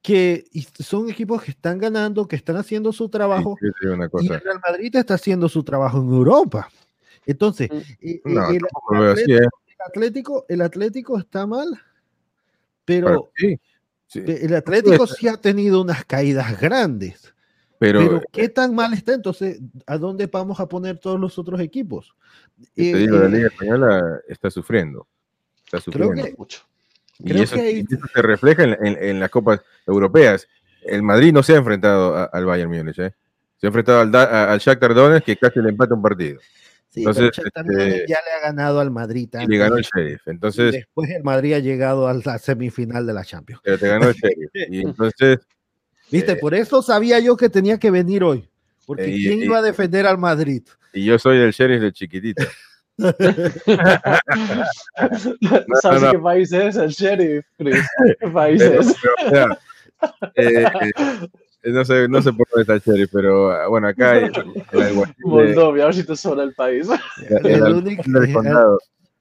que son equipos que están ganando, que están haciendo su trabajo Sí, sí, una y cosa. el Real Madrid está haciendo su trabajo en Europa. Entonces, Mm. eh, No, el, Atlético, ¿eh? el Atlético, el Atlético está mal, pero sí, sí, eh, el Atlético sí ha tenido unas caídas grandes. pero, Pero, ¿qué tan mal está? Entonces, ¿a dónde vamos a poner todos los otros equipos? te Eh, digo, la eh, Liga Española está sufriendo. Está Creo sufriendo. que- mucho. Y creo eso, que ahí- y eso se refleja en, en- en las copas europeas. El Madrid no se ha enfrentado a- al Bayern Múnich, ¿eh? Se ha enfrentado al, Da- a- al Shakhtar Donetsk que casi le empata un partido. Sí, entonces, este, ya le ha ganado al Madrid. Y le antes, ganó el Sheriff. Entonces, después el Madrid ha llegado a la semifinal de la Champions. pero te ganó el Sheriff. Y entonces, ¿Viste? Eh, Por eso sabía yo que tenía que venir hoy. Porque Eh, y- ¿quién y- iba a defender al Madrid? y yo soy el Sheriff de chiquitito. ¿Sabes no. qué país es el sheriff, Chris? ¿Qué país Pero, es? pero, o sea, eh, eh, no, sé, no sé por dónde está el Sheriff, pero ah, bueno, acá de- Moldovia, a ver si te suena el país. el El alguacil único- del el- condado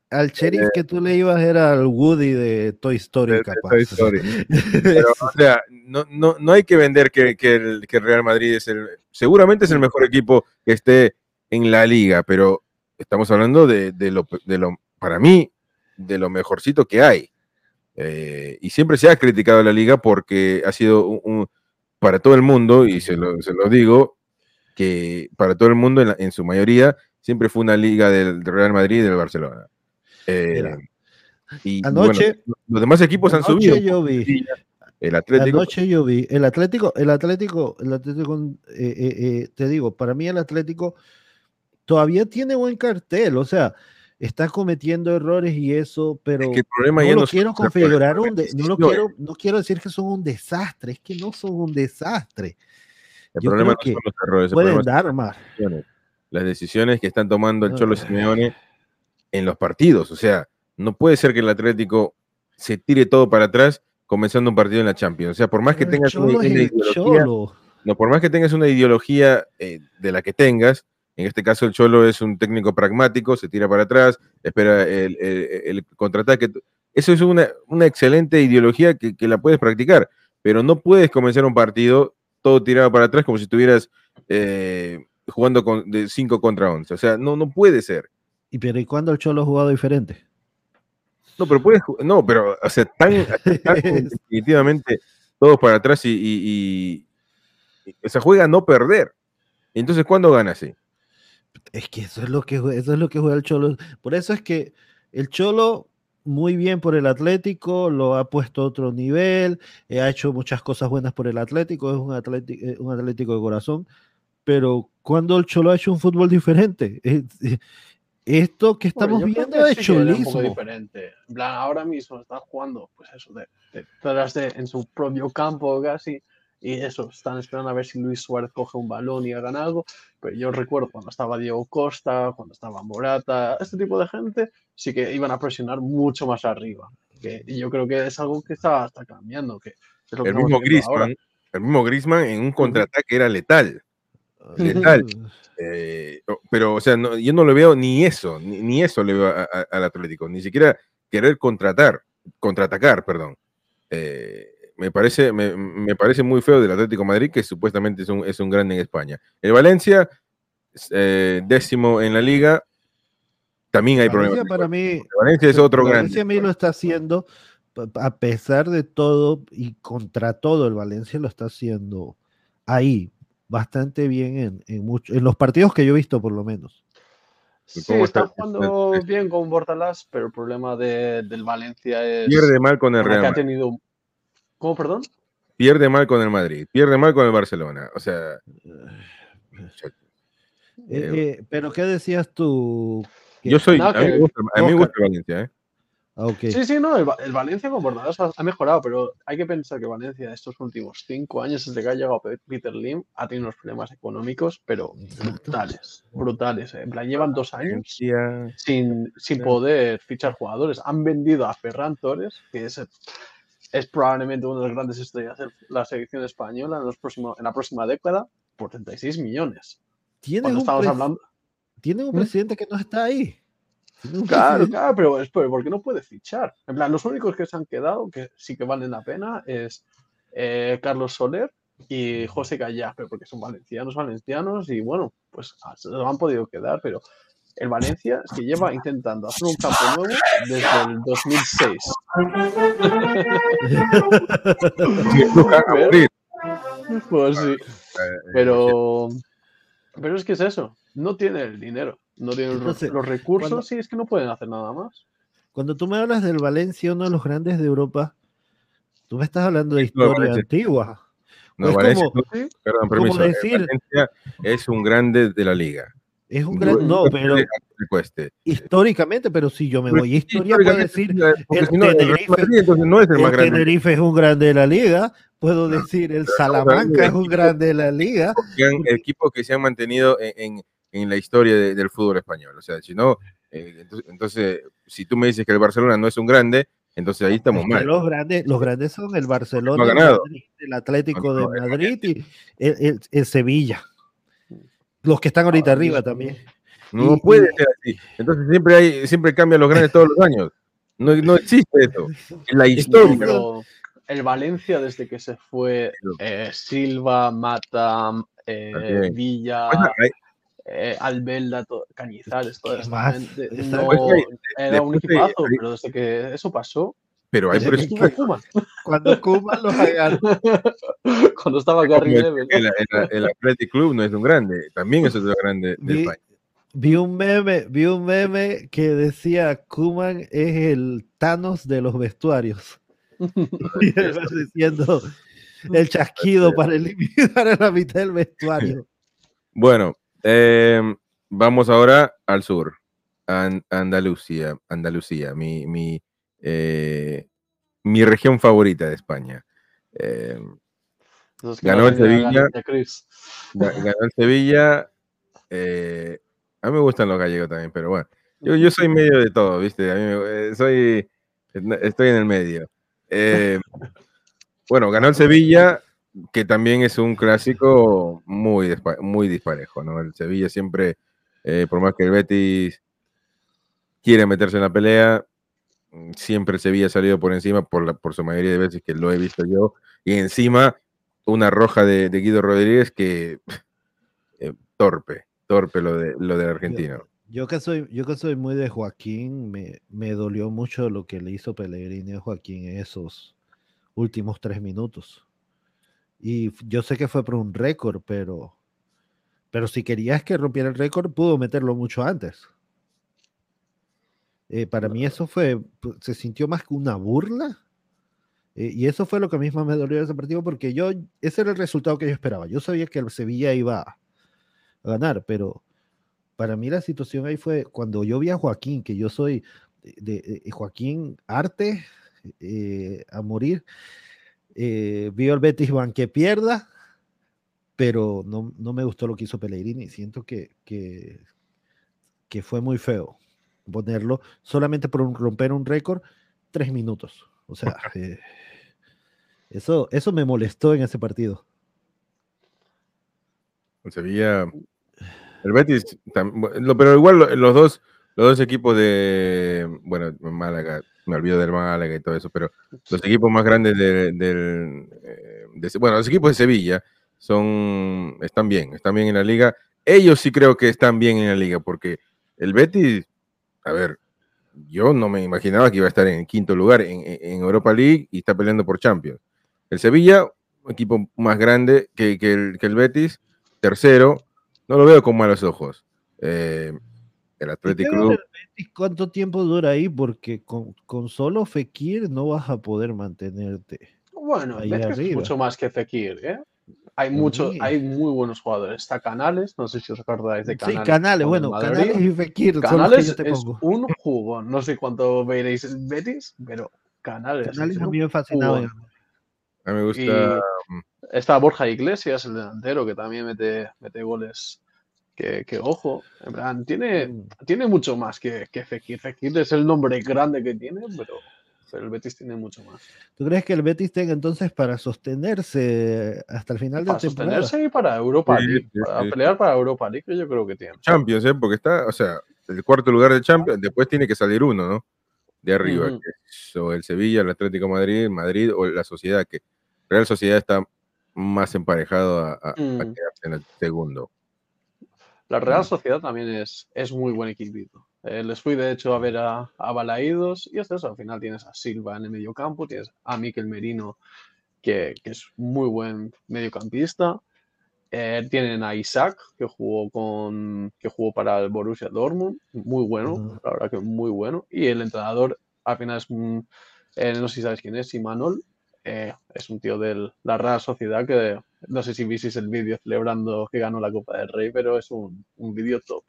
Al sheriff que tú le ibas era al Woody de Toy Story, de- capaz. Toy Story. Pero, o sea, no, no, no hay que vender que, que el, que el Real Madrid es el. Seguramente es el mejor equipo que esté en la liga, pero estamos hablando de, de lo, de lo, para mí, de lo mejorcito que hay. Eh, y siempre se ha criticado la liga porque ha sido un, un- para todo el mundo, y se lo, se lo digo, que para todo el mundo, en, la- en su mayoría, siempre fue una liga del Real Madrid y del Barcelona. Eh, y, anoche- bueno, los demás equipos han subido. yo vi, El Atlético. anoche yo vi, el Atlético, el Atlético, el Atlético, eh, eh, eh, te digo, para mí el Atlético todavía tiene buen cartel, o sea, está cometiendo errores y eso, pero Es que el problema no lo no quiero configurar un de- no lo quiero, no quiero decir que son un desastre, es que no son un desastre, El yo problema no son los errores, pueden dar más. las decisiones. Las decisiones que están tomando el Cholo Ah. Simeone en los partidos. O sea, no puede ser que el Atlético se tire todo para atrás comenzando un partido en la Champions. O sea, por más que tengas una, una ideología, no, por más que tengas una ideología eh, de la que tengas, en este caso el Cholo es un técnico pragmático, se tira para atrás, espera el, el- el contraataque. Eso es una, una excelente ideología que, que la puedes practicar, pero no puedes comenzar un partido todo tirado para atrás como si estuvieras eh, jugando con, de 5 contra 11. O sea, no, no puede ser. Y pero ¿y cuándo el Cholo ha jugado diferente? No, pero puedes, no, pero o sea, tan, tan definitivamente todos para atrás y, y, y- y- o sea, juega a no perder. Entonces, ¿cuándo gana así? Es que eso es lo que eso es lo que juega el Cholo. Por eso es que el Cholo muy bien por el Atlético, lo ha puesto a otro nivel, eh, ha hecho muchas cosas buenas por el Atlético, es un Atlético, un Atlético de corazón, pero cuando el Cholo ha hecho un fútbol diferente, Eh, eh, esto que Bueno, estamos creo viendo es sí cholismo. diferente. En plan, ahora mismo están jugando, pues eso, de, de- detrás de- en su propio campo casi. Y eso, están esperando a ver si Luis Suárez coge un balón y hagan algo. Pero yo recuerdo cuando estaba Diego Costa, cuando estaba Morata, este tipo de gente, sí que iban a presionar mucho más arriba. Que, y yo creo que es algo que está, está cambiando. Que es lo que El mismo. Grisman, el mismo Griezmann en un contraataque era letal. letal. Eh, pero, o sea, no- yo no le veo ni eso, ni, ni eso le veo a- a- al Atlético, ni siquiera querer contratar, contraatacar, perdón. Eh, me, parece, me, me parece muy feo del Atlético de Madrid, que supuestamente es un, es un grande en España. El Valencia, eh, décimo en la liga, también hay Valencia problemas. para mí, El Valencia es otro Valencia a grande. mí lo está haciendo, a pesar de todo y contra todo, el Valencia lo está haciendo ahí. bastante bien en, en, mucho, en los partidos que yo he visto, por lo menos. Sí, está jugando bien con Bordalas, pero el problema de, del Valencia es. Pierde mal con el Real. Que ha tenido... ¿Cómo, perdón? Pierde mal con el Madrid, pierde mal con el Barcelona. O sea. Eh, eh, pero, ¿qué decías tú? Yo soy. a, mí me gusta, a mí me gusta Valencia, ¿eh? Ah, okay. Sí, sí, no, el, el Valencia con Bordalas ha, ha, mejorado, pero hay que pensar que Valencia estos últimos cinco años, desde que ha llegado Peter Lim, ha tenido unos problemas económicos, pero brutales, brutales. ¿eh? En plan, llevan dos años sin, sin poder fichar jugadores. Han vendido a Ferran Torres, que es, es probablemente una de las grandes estrellas de la selección española en, los próximos, en la próxima década, por 36 millones. ¿Tiene un, estamos hablando... ¿Tiene un presidente que no está ahí? Claro, claro, pero, pero ¿por qué no puede fichar? En plan, los únicos que se han quedado, que sí que valen la pena, es eh, Carlos Soler y José Callafe, porque son valencianos, valencianos, y bueno, pues se lo han podido quedar, pero el Valencia es que lleva intentando hacer un campo nuevo desde el 2006. pues sí. Pero, pero es que es eso, no tiene el dinero. No Entonces, los recursos cuando, sí, es que no pueden hacer nada más. Cuando tú me hablas del Valencia, uno de los grandes de Europa, tú me estás hablando de historia no, antigua. No, es Valencia, como, perdón, permiso, decir, Valencia es un grande de la liga. Es un gran, no, pero históricamente, pero si yo me voy a historia, puedo decir el, si no, Tenerife, el, entonces no es el, más grande. Tenerife es un grande de la liga, puedo decir el Salamanca es un grande de la liga. Equipos que se han mantenido en, en en la historia de, del fútbol español. O sea, si no, eh, entonces, si tú me dices que el Barcelona no es un grande, entonces ahí estamos mal. Los grandes, los grandes son el Barcelona, el, Madrid, el, Atlético no, de Madrid y el, el, el, Sevilla. Los que están ahorita arriba también. No y, puede ser así. Entonces siempre hay, siempre cambian los grandes todos los años. No, no existe eso. En la historia. Pero el Valencia, desde que se fue eh, Silva, Mata, eh, Villa. Pues, eh, Albelda, to, Cañizares, toda esta gente. No, era un equipazo, pero desde que eso pasó. Pero hay estuvo Kuma. Cuando Kuma lo agarró. Cuando estaba Gary Neville. El, el, el, Athletic Club no es un grande, también es otro grande de vi, España. Vi un meme, vi un meme que decía Kuman es el Thanos de los vestuarios. y diciendo el chasquido para eliminar a la mitad del vestuario. Bueno, eh, vamos ahora al sur, And Andalucía, Andalucía, mi, mi, eh, mi, región favorita de España. Eh, ganó el Sevilla. Ganó el Sevilla. a mí me gustan los gallegos también, pero bueno, yo, yo soy medio de todo, ¿viste? A mí me, soy, estoy en el medio. bueno, ganó el Sevilla que también es un clásico muy, muy disparejo, ¿no? El Sevilla siempre, eh, por más que el Betis quiere meterse en la pelea, siempre el Sevilla ha salido por encima por, la, por su mayoría de veces que lo he visto yo, y encima una roja de, de Guido Rodríguez que eh, torpe, torpe lo, de, lo del argentino. Yo, yo, que soy, yo que soy muy de Joaquín, me, me dolió mucho lo que le hizo Pellegrini a Joaquín en esos últimos tres minutos. Y yo sé que fue por un récord, pero, pero si querías que rompiera el récord, pudo meterlo mucho antes. Eh, para mí eso fue, se sintió más que una burla. Eh, y eso fue lo que mismo me dolió de ese partido, porque yo, ese era el resultado que yo esperaba. Yo sabía que el Sevilla iba a ganar, pero para mí la situación ahí fue cuando yo vi a Joaquín, que yo soy de, de Joaquín Arte eh, a morir eh, vio el Betis Van que pierda, pero no, no, me gustó lo que hizo Pellegrini. Siento que, que, que fue muy feo ponerlo solamente por un, romper un récord, tres minutos. O sea, eh, eso, eso me molestó en ese partido. En Sevilla, el Betis, pero igual los dos, los dos equipos de, bueno, Málaga, me olvido del Málaga y todo eso, pero los equipos más grandes del, de, eh, de, bueno, los equipos de Sevilla son, están bien, están bien en la liga. Ellos sí creo que están bien en la liga, porque el Betis, a ver, yo no me imaginaba que iba a estar en quinto lugar en, en Europa League y está peleando por Champions. El Sevilla, un equipo más grande que, que, el, que el Betis, tercero, no lo veo con malos ojos. Eh, el Atlético Club. ¿Cuánto tiempo dura ahí? Porque con, con, solo Fekir no vas a poder mantenerte. Bueno, ahí es mucho más que Fekir, ¿eh? Hay muchos, hay muy buenos jugadores. Está Canales, no sé si os acordáis de Canales. Sí, Canales, bueno, Canales y Fekir. Canales es un jugo. No sé cuánto veréis Betis, pero Canales. Canales a mí me fascinaba. A mí me gusta. Mm, está Borja Iglesias, el delantero, que también mete, mete goles. Que, que, ojo, en plan, tiene, mm. tiene mucho más que, que Fekir. Fekir es el nombre grande que tiene, pero pero el Betis tiene mucho más. ¿Tú crees que el Betis tenga entonces para sostenerse hasta el final de la temporada? Para sostenerse y para Europa League, para pelear para Europa League, yo creo que tiene. Champions, ¿eh? porque está, o sea, el cuarto lugar de Champions, después tiene que salir uno, ¿no? De arriba, o el Sevilla, el Atlético Madrid, Madrid o la Sociedad, que Real Sociedad está más emparejado a, a, mm. quedarse en el segundo. La Real Sociedad también es, es muy buen equipito. Eh, les fui de hecho a ver a, a Balaídos y es eso, al final tienes a Silva en el medio campo, tienes a Miquel Merino, que, que es muy buen mediocampista. Eh, tienen a Isaac, que jugó, con, que jugó para el Borussia Dortmund, muy bueno, la verdad que muy bueno. Y el entrenador, al final es un, eh, no sé si sabes quién es, Imanol, es un tío de la Real Sociedad que no sé si visteis el vídeo celebrando que ganó la Copa del Rey, pero es un, un vídeo top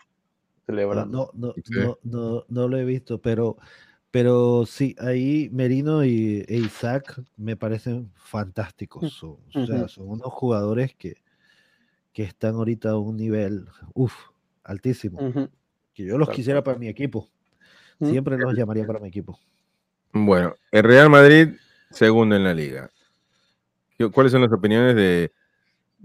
celebrando. No, no, no, no, lo he visto, pero, pero sí, ahí Merino y, e Isaac me parecen fantásticos. Son, O sea, son unos jugadores que, que están ahorita a un nivel, uff, altísimo. Que yo los quisiera para mi equipo. Siempre los llamaría para mi equipo. Bueno, el Real Madrid, segundo en la liga. ¿Cuáles son las opiniones de,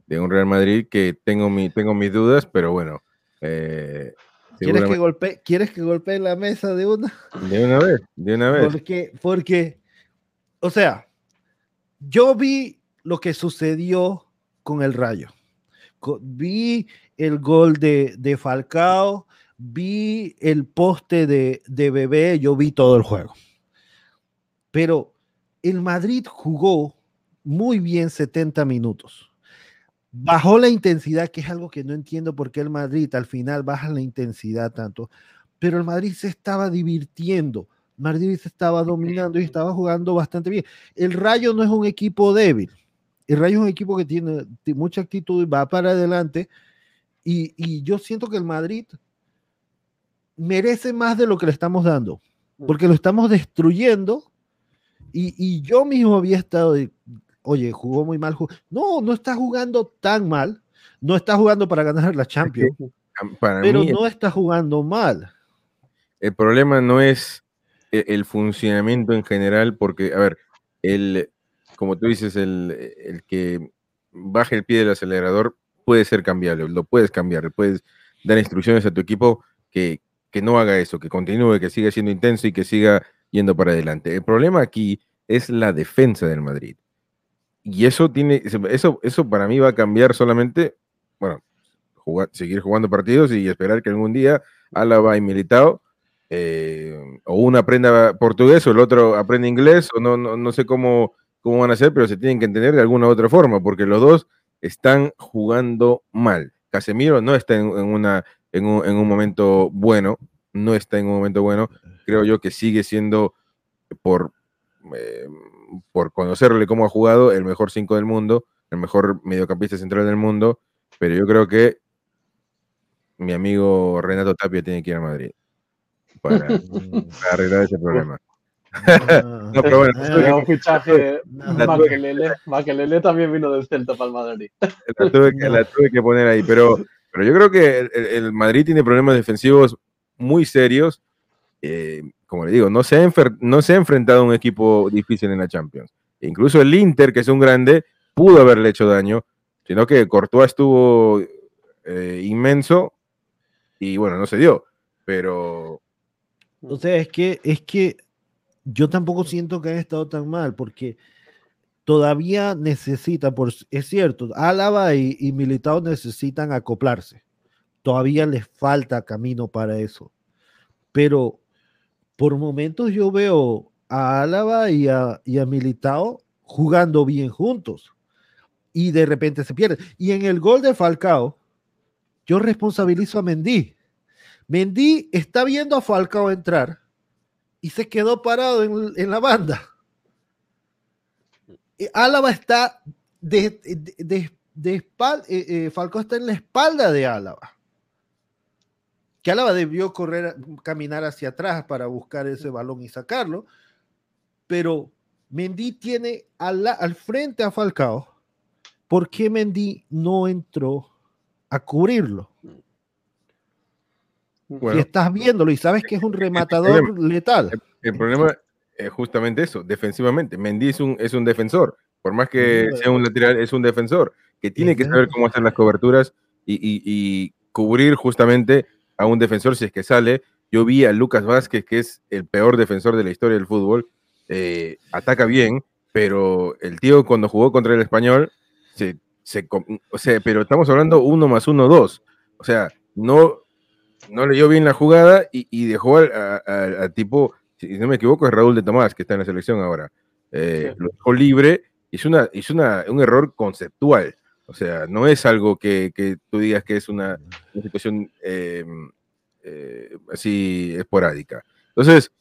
de un Real Madrid que tengo, mi, tengo mis dudas, pero bueno, eh, ¿Quieres que, golpee, ¿Quieres que golpee la mesa de una? De una vez, de una vez. Porque, porque, o sea, yo vi lo que sucedió con el Rayo. Vi el gol de, de Falcao, vi el poste de, de Bebé, yo vi todo el juego. Pero el Madrid jugó muy bien 70 minutos bajó la intensidad, que es algo que no entiendo por qué el Madrid al final baja la intensidad tanto, pero el Madrid se estaba divirtiendo, Madrid se estaba dominando y estaba jugando bastante bien. El Rayo no es un equipo débil, el Rayo es un equipo que tiene mucha actitud y va para adelante, y, yo siento que el Madrid merece más de lo que le estamos dando, porque lo estamos destruyendo. Y, y, yo mismo había estado oye, jugó muy mal. No, no está jugando tan mal. No está jugando para ganar la Champions. pero no está jugando mal. El problema no es e-, el funcionamiento en general, porque, a ver, el, como tú dices, el, el que baje el pie del acelerador puede ser cambiable, lo puedes cambiar, puedes dar instrucciones a tu equipo que, que no haga eso, que continúe, que siga siendo intenso y que siga yendo para adelante. El problema aquí es la defensa del Madrid. Y eso tiene, eso, eso para mí va a cambiar solamente, bueno, seguir jugando partidos y esperar que algún día Álava y Militao, eh, o uno aprenda portugués o el otro aprenda inglés, o no, no, sé cómo, cómo van a hacer, pero se tienen que entender de alguna u otra forma, porque los dos están jugando mal. Casemiro no está en, una, en, un, en un momento bueno, no está en un momento bueno. Creo yo que sigue siendo por eh, por conocerle cómo ha jugado, el mejor 5 del mundo, el mejor mediocampista central del mundo, pero yo creo que mi amigo Renato Tapia tiene que ir a Madrid para, arreglar ese problema. no, pero bueno, un fichaje. Maquelele, también vino del Celta para el Madrid. La tuve, que, la tuve que poner ahí, pero, pero yo creo que el, el Madrid tiene problemas defensivos muy serios. Eh, como le digo, no se, ha no se ha enfrentado a un equipo difícil en la Champions. Incluso el Inter, que es un grande, pudo haberle hecho daño, sino que Courtois estuvo eh, inmenso y bueno, no se dio, pero... O sea, es que, es que yo tampoco siento que haya estado tan mal, porque todavía necesita, por, es cierto, Álava y, y Militao necesitan acoplarse. Todavía les falta camino para eso. Pero por momentos yo veo a Álava y a, Militao jugando bien juntos. y de repente se pierde. Y en el gol de Falcao, yo responsabilizo a Mendy. Mendy está viendo a Falcao entrar y se quedó parado en, la banda. Eh, Álava está de, eh, eh, Falcao está en la espalda de Álava. Que Álava debió correr, caminar hacia atrás para buscar ese balón y sacarlo, pero Mendy tiene al, al frente a Falcao. ¿Por qué Mendy no entró a cubrirlo? Bueno, si estás viéndolo y sabes que es un rematador el letal. El, el, problema es justamente eso, defensivamente. Mendy es un, es un defensor, por más que sea un lateral, es un defensor que tiene que saber cómo hacer las coberturas y, y, y, cubrir justamente a un defensor si es que sale. Yo vi a Lucas Vázquez, que es el peor defensor de la historia del fútbol, eh, ataca bien, pero el tío cuando jugó contra el español, se, se, o sea, pero estamos hablando uno más uno, dos. O sea, no, no leyó bien la jugada y, y dejó al, tipo, si no me equivoco, es Raúl de Tomás, que está en la selección ahora. Eh, sí. Lo dejó libre, es, una, es una, un error conceptual. O sea, no es algo que, que tú digas que es una, una situación eh, eh, así esporádica. Entonces,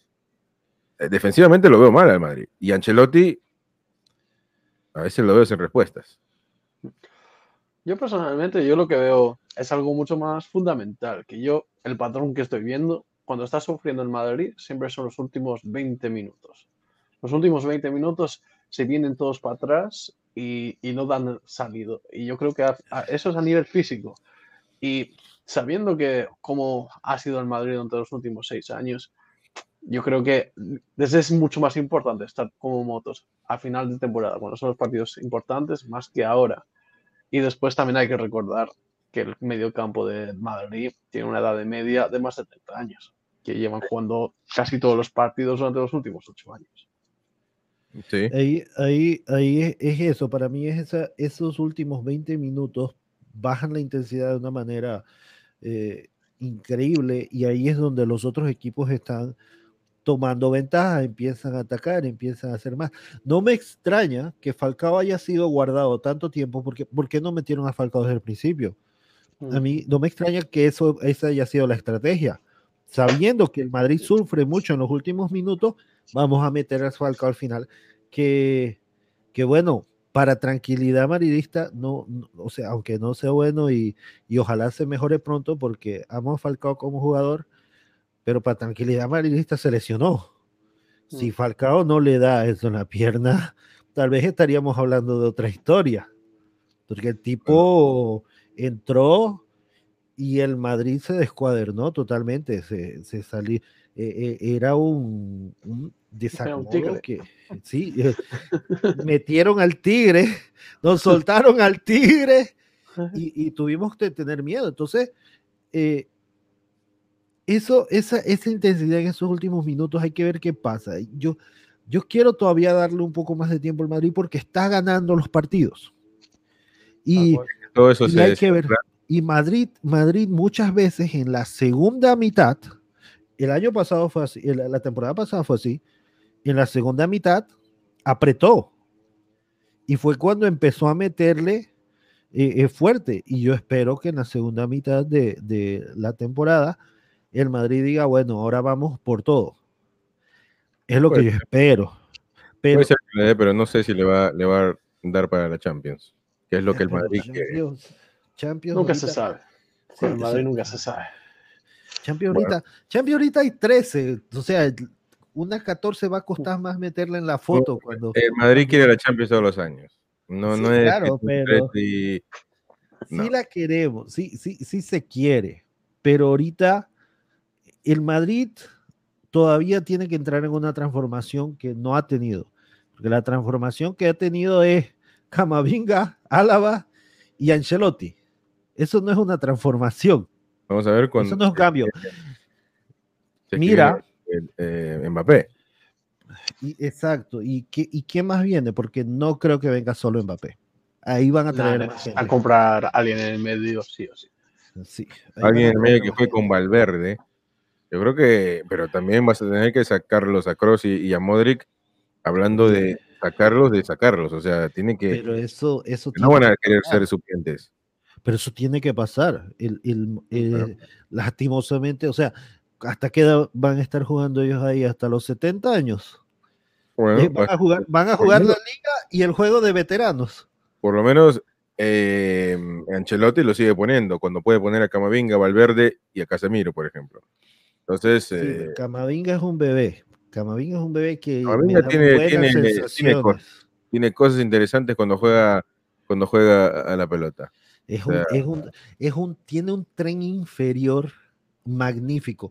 eh, defensivamente lo veo mal al Madrid. Y Ancelotti, a veces lo veo sin respuestas. Yo personalmente, yo lo que veo es algo mucho más fundamental, que yo, el patrón que estoy viendo, cuando está sufriendo el Madrid, siempre son los últimos 20 minutos. Los últimos 20 minutos se vienen todos para atrás y, no dan salido. Y yo creo que eso es a nivel físico. Y sabiendo que cómo ha sido el Madrid durante los últimos seis años, yo creo que desde es mucho más importante estar como motos a final de temporada, cuando son los partidos importantes, más que ahora. Y después también hay que recordar que el mediocampo de Madrid tiene una edad de media de más de 30 años, que llevan jugando casi todos los partidos durante los últimos ocho años. Sí. Ahí, ahí, ahí es, es, eso, para mí es esa, esos últimos 20 minutos bajan la intensidad de una manera eh, increíble y ahí es donde los otros equipos están tomando ventaja, empiezan a atacar, empiezan a hacer más. No me extraña que Falcao haya sido guardado tanto tiempo, porque ¿por qué no metieron a Falcao desde el principio? A mí no me extraña que eso, esa haya sido la estrategia. Sabiendo que el Madrid sufre mucho en los últimos minutos, vamos a meter a Falcao al final. Que, que bueno, para tranquilidad madridista, no, no, o sea, aunque no sea bueno y, y ojalá se mejore pronto, porque amo a Falcao como jugador, pero para tranquilidad madridista se lesionó. Si Falcao no le da eso en la pierna, tal vez estaríamos hablando de otra historia. Porque el tipo entró y el Madrid se descuadernó totalmente, se, se salió, eh, eh, era un, un desacomodo que, sí, eh, metieron al tigre, nos soltaron al tigre y, y, tuvimos que tener miedo. Entonces, eh, eso, esa, esa intensidad en esos últimos minutos hay que ver qué pasa. Yo, yo quiero todavía darle un poco más de tiempo al Madrid porque está ganando los partidos. Y, todo eso y hay que ver. Y Madrid, Madrid muchas veces en la segunda mitad, el año pasado fue así, la temporada pasada fue así, en la segunda mitad apretó. Y fue cuando empezó a meterle eh, eh, fuerte. Y yo espero que en la segunda mitad de, de la temporada el Madrid diga, bueno, ahora vamos por todo. Es lo que yo espero. Pero, Puede ser que le dé, pero no sé si le va, le va a dar para la Champions, que es lo que el Madrid Champions, quiere. Champions nunca ahorita, se sabe. El Madrid sí, nunca se sabe. Champions bueno. ahorita, Champions ahorita hay 13, o sea, una 14 va a costar más meterla en la foto. Cuando... El Madrid quiere la Champions todos los años. No, sí, no es claro, pero y... no. sí la queremos, sí, sí, sí se quiere, pero ahorita el Madrid todavía tiene que entrar en una transformación que no ha tenido. Porque la transformación que ha tenido es Camavinga, Álava y Ancelotti. Eso no es una transformación. Vamos a ver cuando. Eso no es un cambio. Mira. El, eh, Mbappé. Y, exacto. ¿Y qué, ¿Y qué más viene? Porque no creo que venga solo Mbappé. Ahí van a traer nah, a comprar a alguien en el medio, sí o sí. sí alguien en el medio que fue con Valverde. Yo creo que, pero también vas a tener que sacarlos a Kroos y, y, a Modric, hablando de sacarlos de sacarlos, o sea, tiene que, Pero eso, eso no van a que querer ser suplentes. Pero eso tiene que pasar. El, el- Claro. eh, lastimosamente, o sea, ¿hasta qué edad van a estar jugando ellos ahí? ¿Hasta los 70 años? Bueno, Eh, van a jugar, van a jugar la liga y el juego de veteranos. por lo menos eh, Ancelotti lo sigue poniendo, cuando puede poner a Camavinga, Valverde y a Casemiro, por ejemplo. Entonces, Sí, eh, Camavinga es un bebé. Camavinga es un bebé que Camavinga tiene- tiene- tiene cosas. tiene cosas interesantes cuando juega, cuando juega a la pelota. Es un, es un, es un, tiene un tren inferior magnífico.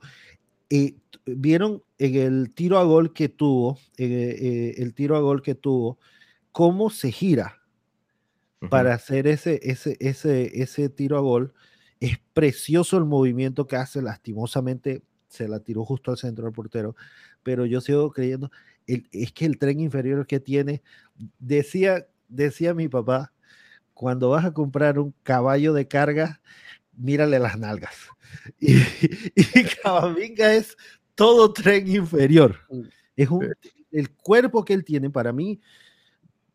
Eh, Vieron en el tiro a gol que tuvo, eh, eh, el tiro a gol que tuvo, cómo se gira para hacer ese, ese, ese, ese tiro a gol. Es precioso el movimiento que hace, lastimosamente se la tiró justo al centro del portero, pero yo sigo creyendo, el- es que el tren inferior que tiene, decía, decía mi papá, cuando vas a comprar un caballo de carga, mírale las nalgas. Y, y es todo tren inferior. Es un, el cuerpo que él tiene para mí,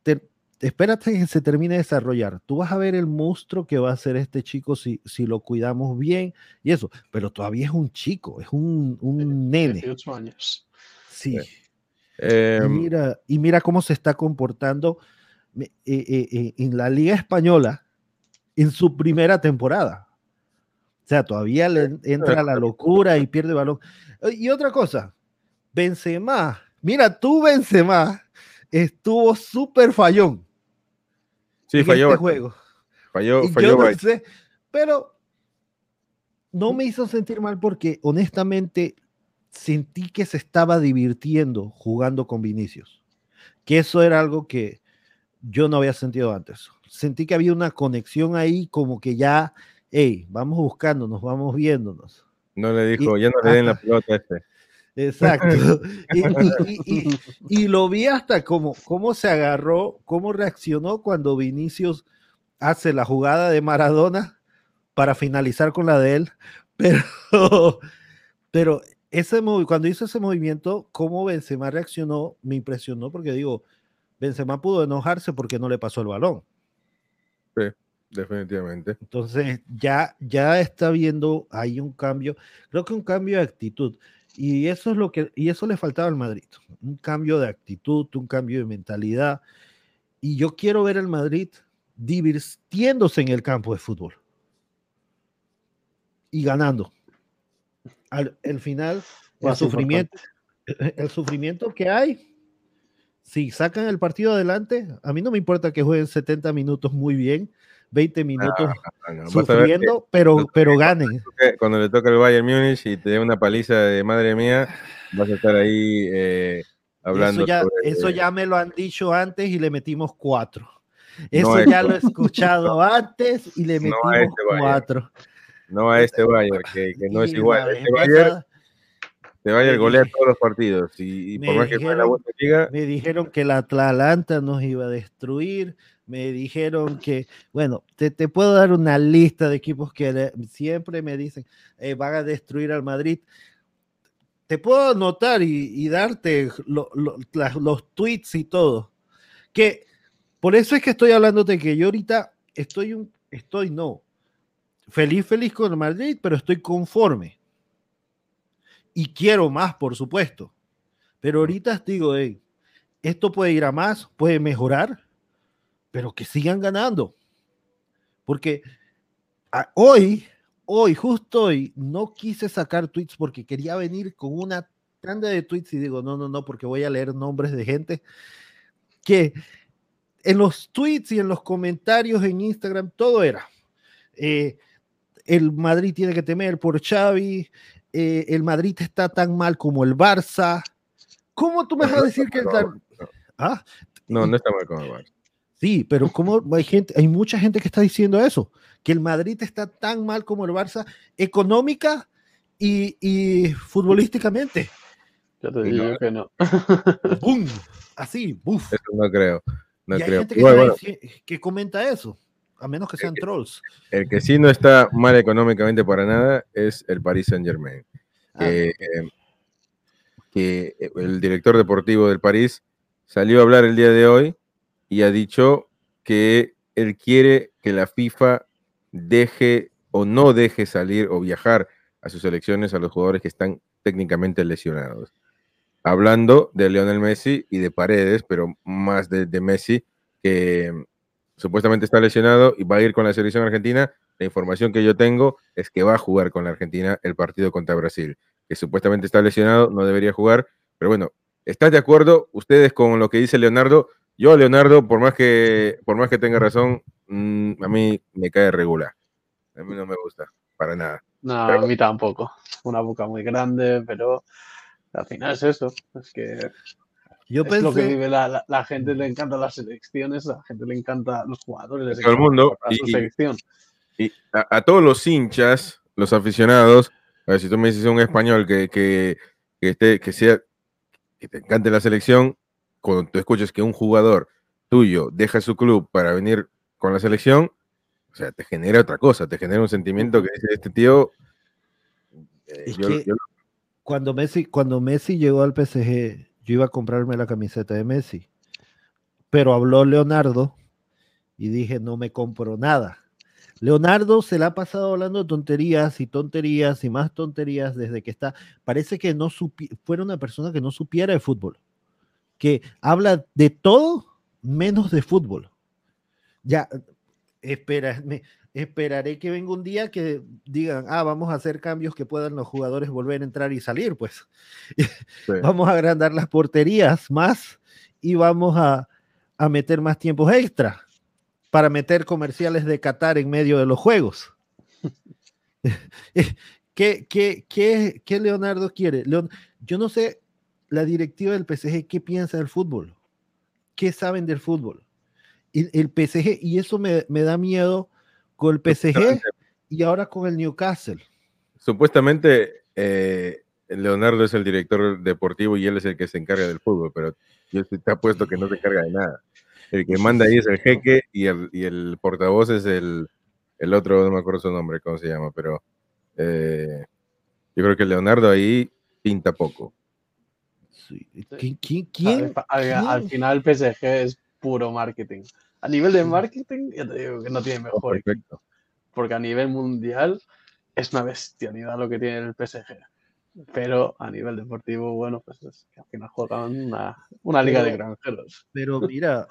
te- espérate que se termine de desarrollar. Tú vas a ver el monstruo que va a ser este chico si, si lo cuidamos bien y eso, pero todavía es un chico, es un, un nene. 18 años. Sí. Eh, Y mira, y mira cómo se está comportando en la Liga Española en su primera temporada. O sea, todavía le entra la locura y pierde balón. Y otra cosa, Benzema, mira tú Benzema, estuvo súper fallón sí, en falló. este juego. Falló, falló yo no sé, pero no me hizo sentir mal porque honestamente sentí que se estaba divirtiendo jugando con Vinicius. Que eso era algo que yo no había sentido antes. Sentí que había una conexión ahí como que ya, hey, vamos buscándonos, vamos viéndonos. No le dijo, ya no le den la pelota este. Exacto. Y, y- lo vi hasta como cómo se agarró, cómo reaccionó cuando Vinicius hace la jugada de Maradona para finalizar con la de él. Pero, pero ese cuando hizo ese movimiento, cómo Benzema reaccionó, me impresionó porque digo, Benzema pudo enojarse porque no le pasó el balón. Definitivamente. Entonces ya, ya está viendo ahí un cambio, creo que un cambio de actitud. Y eso es lo que, y eso le faltaba al Madrid, un cambio de actitud, un cambio de mentalidad. Y yo quiero ver al Madrid divirtiéndose en el campo de fútbol y ganando. Al el final, el sufrimiento, el sufrimiento que hay, si sacan el partido adelante, a mí no me importa que jueguen 70 minutos muy bien, 20 minutos no, que sufriendo, pero, pero ganen. cuando le toca el Bayern Múnich y te dé una paliza de madre mía, vas a estar ahí eh, hablando. Eso ya, sobre- eso ya me lo han dicho antes y le metimos cuatro. Eso ya este- lo he escuchado antes y le metimos este cuatro. No a este Bayern, que, que no es igual. Este Bayern, este Bayern me golea todos los partidos. Y, por más que juegue la dijeron- Bundesliga, Me dijeron que la Atlanta nos iba a destruir. Me dijeron que, bueno, te, te puedo dar una lista de equipos que siempre me dicen eh, van a destruir al Madrid. Te puedo anotar y, y darte lo- lo- las- los tweets y todo. Que por eso es que estoy hablándote que yo ahorita estoy, un, estoy no, feliz, feliz con el Madrid, pero estoy conforme. Y quiero más, por supuesto. Pero ahorita digo, hey, esto puede ir a más, puede mejorar, pero que sigan ganando. Porque hoy, hoy, justo hoy, no quise sacar tweets porque quería venir con una tanda de tweets y digo, no, no, no, porque voy a leer nombres de gente que en los tweets y en los comentarios en Instagram, todo era. eh, el Madrid tiene que temer por Xavi, eh, el Madrid está tan mal como el Barça. ¿Cómo tú me vas a decir que el no, Ah, no, no está mal con el Barça. Sí, pero como hay gente, hay mucha gente que está diciendo eso, que el Madrid está tan mal como el Barça económica y, y futbolísticamente. Ya te digo no- que no. ¡Bum! Así, buf. Eso no creo. No y hay creo. gente que, está bueno, dici- que comenta eso, a menos que sean trolls. el que sí no está mal económicamente para nada es el Paris Saint Germain. Ah, que, eh, que el director deportivo del París salió a hablar el día de hoy y ha dicho que él quiere que la FIFA deje o no deje salir o viajar a sus selecciones a los jugadores que están técnicamente lesionados. Hablando de Lionel Messi y de Paredes, pero más de, de Messi, que supuestamente está lesionado y va a ir con la selección argentina. La información que yo tengo es que va a jugar con la Argentina el partido contra Brasil, que supuestamente está lesionado, no debería jugar, pero bueno, ¿estás de acuerdo ustedes con lo que dice Leonardo? Yo, Leonardo, por más que, por más que tenga razón, mm, a mí me cae regular. A mí no me gusta, para nada. No, a mí tampoco. Una boca muy grande, pero al final es eso. Es que Yo es lo que pensé, vive la, la, la gente, le encanta las selecciones, a la gente le encanta los jugadores, Todo el mundo, a su y- selección. Y a, a todos los hinchas, los aficionados, a ver si tú me dices un español que, que, que esté, que sea, que te encante la selección, cuando tú escuchas que un jugador tuyo deja su club para venir con la selección, o sea, te genera otra cosa, te genera un sentimiento que dice este tío. eh, Es yo- que- yo- cuando Messi, cuando Messi llegó al PSG, yo iba a comprarme la camiseta de Messi. Pero habló Leonardo y dije, no me compro nada. Leonardo se la ha pasado hablando tonterías y tonterías y más tonterías desde que está. Parece que no fuera una persona que no supiera de fútbol, que habla de todo menos de fútbol. Ya, espera, me- esperaré que venga un día que digan, ah, vamos a hacer cambios que puedan los jugadores volver a entrar y salir, pues. Sí. Vamos a agrandar las porterías más y vamos a, a meter más tiempos extra para meter comerciales de Qatar en medio de los juegos. ¿Qué, qué, qué, qué Leonardo quiere? Leon- yo no sé la directiva del PSG qué piensa del fútbol, qué saben del fútbol. Y el PSG, y eso me, me da miedo con el PSG y ahora con el Newcastle. Supuestamente eh, Leonardo es el director deportivo y él es el que se encarga del fútbol, pero yo estoy- te apuesto que no se encarga de nada. El que manda ahí es el jeque y el, y el portavoz es el, el otro, no me acuerdo su nombre, cómo se llama, pero eh, yo creo que Leonardo ahí pinta poco. Sí, ¿Quién, quién, quién- Al, al- al final el PSG es puro marketing. A nivel de marketing, ya te digo que no tiene mejor equipo, Perfecto. porque a nivel mundial es una bestialidad lo que tiene el PSG. Pero a nivel deportivo, bueno, pues es que al final juegan una, una liga de Pero- granjeros. Pero mira,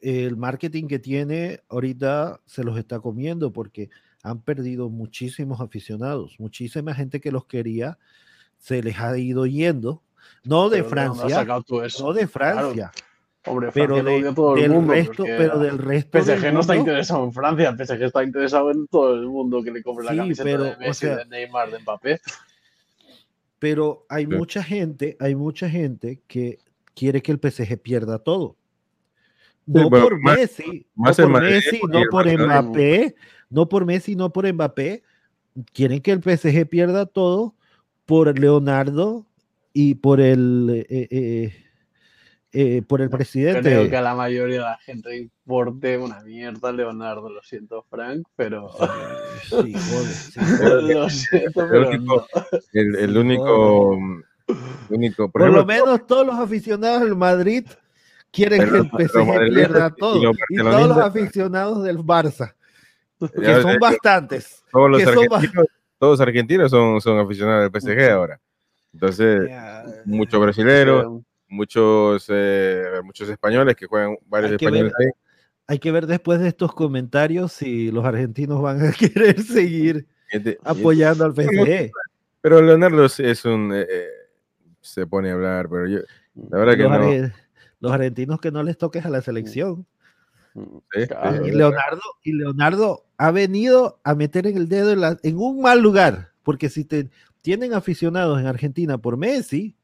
el marketing que tiene ahorita se los está comiendo porque han perdido muchísimos aficionados, muchísima gente que los quería, se les ha ido yendo, no de Pero ¿de Francia, tú eso? no de Claro. Hombre, pero Francia lo de- odia todo el del mundo. resto, pero del resto del PSG no está interesado en Francia, el PSG está interesado en todo el mundo que le compre la camiseta pero, de o Messi, sea, de Neymar, de Mbappé. pero hay Sí. mucha gente, hay mucha gente que quiere que el PSG pierda todo. No por más- Messi, más no por Messi, no por. Mbappé, no por Messi, no por Mbappé. Quieren que el PSG pierda todo por Leonardo y por el eh, eh, eh, por el presidente. Creo que a la mayoría de la gente le importe una mierda Leonardo, lo siento, Frank, pero. Sí, jode, sí, jode. lo siento, El pero único- no. El, único, el único Por ejemplo, lo menos todos los aficionados del Madrid quieren Pero que el PSG pierda y todo. los Y todos los aficionados del Barça, ya que son ves, bastantes. todos los ba- argentinos, todos argentinos son, son aficionados del PSG ahora. Entonces, muchos brasileños, Eh, muchos, eh, muchos españoles que juegan varios Hay que españoles ver- ahí. Hay que ver después de estos comentarios si los argentinos van a querer seguir Gente- apoyando al PSG. Pero Leonardo es, un. eh, eh, se pone a hablar, pero yo. La verdad que Los, no. arge- los argentinos que no les toques a la selección. Sí, claro. Y Leonardo, y Leonardo ha venido a meter en el dedo en, la- en un mal lugar, porque si te tienen aficionados en Argentina por Messi,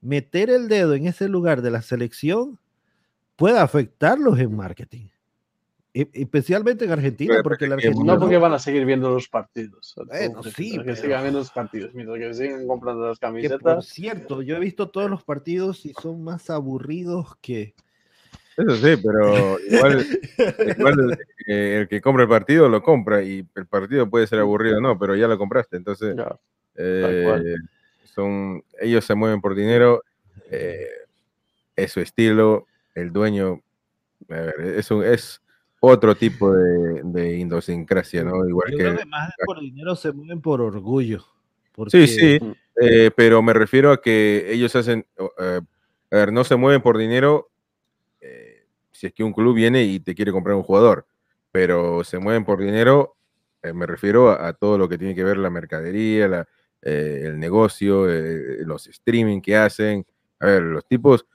meter el dedo en ese lugar de la selección puede afectarlos en marketing. E- especialmente en Argentina, Pero porque que argentino No porque van a seguir viendo los partidos. Bueno, sí, que pero- sigan viendo los partidos, mientras que sigan comprando las que por camisetas. cierto, yo he visto todos los partidos y son más aburridos que Eso sí, pero igual, igual, eh, el que compra el partido lo compra y el partido puede ser aburrido no, pero ya lo compraste. Entonces, Ya, eh, cual. Son, ellos se mueven por dinero. eh, es su estilo, el dueño, a ver, es, un- es otro tipo de, de idiosincrasia, ¿no? Igual Yo que... creo que más por dinero se mueven por orgullo. Sí, porque- sí, eh, pero me refiero a que ellos hacen, eh, a ver, no se mueven por dinero eh, si es que un club viene y te quiere comprar un jugador, pero se mueven por dinero, me refiero a, a todo lo que tiene que ver la mercadería, la, eh, el negocio, eh, los streaming que hacen. A ver, los tipos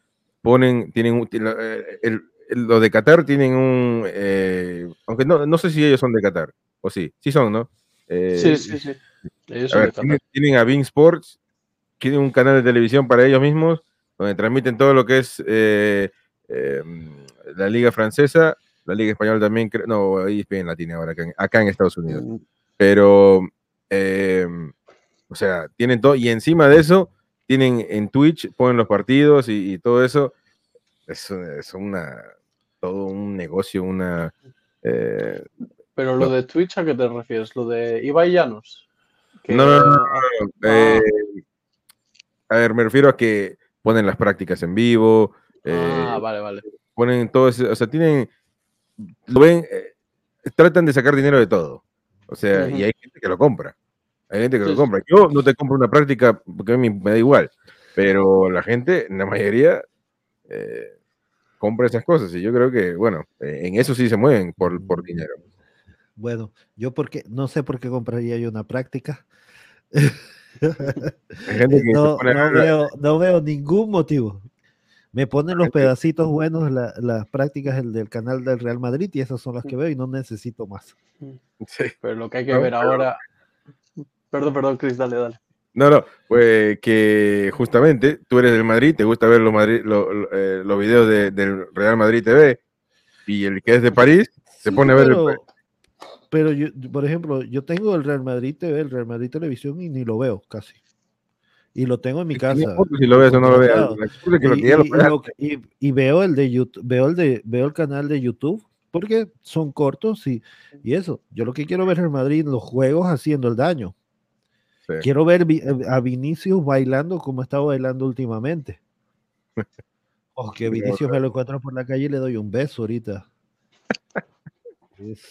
ponen, tienen, un- eh, el- el- los de Qatar tienen un, eh, aunque no, no sé si ellos son de Qatar, o sí, sí son, ¿no? Eh, Sí, sí, sí. Ellos a ver, tienen, tienen a Bing Sports, tienen un canal de televisión para ellos mismos, donde transmiten todo lo que es eh, eh, la Liga Francesa, la Liga Española también, no, ahí en Latina ahora, acá en, acá en Estados Unidos. Mm, Pero, eh, o sea, tienen todo, y encima de eso, tienen en Twitch, ponen los partidos y, y todo eso. Es, es una, todo un negocio, una... eh, Pero lo de Twitch, ¿a qué te refieres? ¿Lo de Ibai Llanos? Que- No, no, no, no, ah, Eh, a ver, me refiero a que ponen las prácticas en vivo, eh, ah, vale, vale. ponen todo eso, o sea, tienen, lo ven, eh, tratan de sacar dinero de todo, o sea, y hay gente que lo compra, hay gente que lo compra. Yo no te compro una práctica porque a mí me da igual, pero la gente, la mayoría, eh, compra esas cosas y yo creo que, bueno, eh, en eso sí se mueven por, por dinero. Bueno, yo porque no sé por qué compraría yo una práctica. Hay gente que se no, veo, no veo ningún motivo. Me ponen los pedacitos buenos, la- las prácticas del, del canal del Real Madrid y esas son las que veo y no necesito más. Sí. Pero lo que hay que No, ver ahora. Perdón, perdón, Chris, dale, dale. No, no, pues que justamente tú eres del Madrid, te gusta ver los, Madrid, lo- lo- eh, los videos de- del Real Madrid TV y el que es de París se Sí, pone a ver el- pero, pero yo, por ejemplo, yo tengo el Real Madrid TV, el Real Madrid Televisión y ni lo veo casi. Y lo tengo en mi casa. si lo ves o no lo veas. y veo el de YouTube, veo el de, veo el canal de YouTube porque son cortos y, y eso. Yo lo que quiero ver es el Madrid, los juegos haciendo el daño. Sí. Quiero ver eh, a Vinicius bailando como está bailando últimamente. O que Sí, Vinicius me lo encuentro por la calle y le doy un beso ahorita. Es-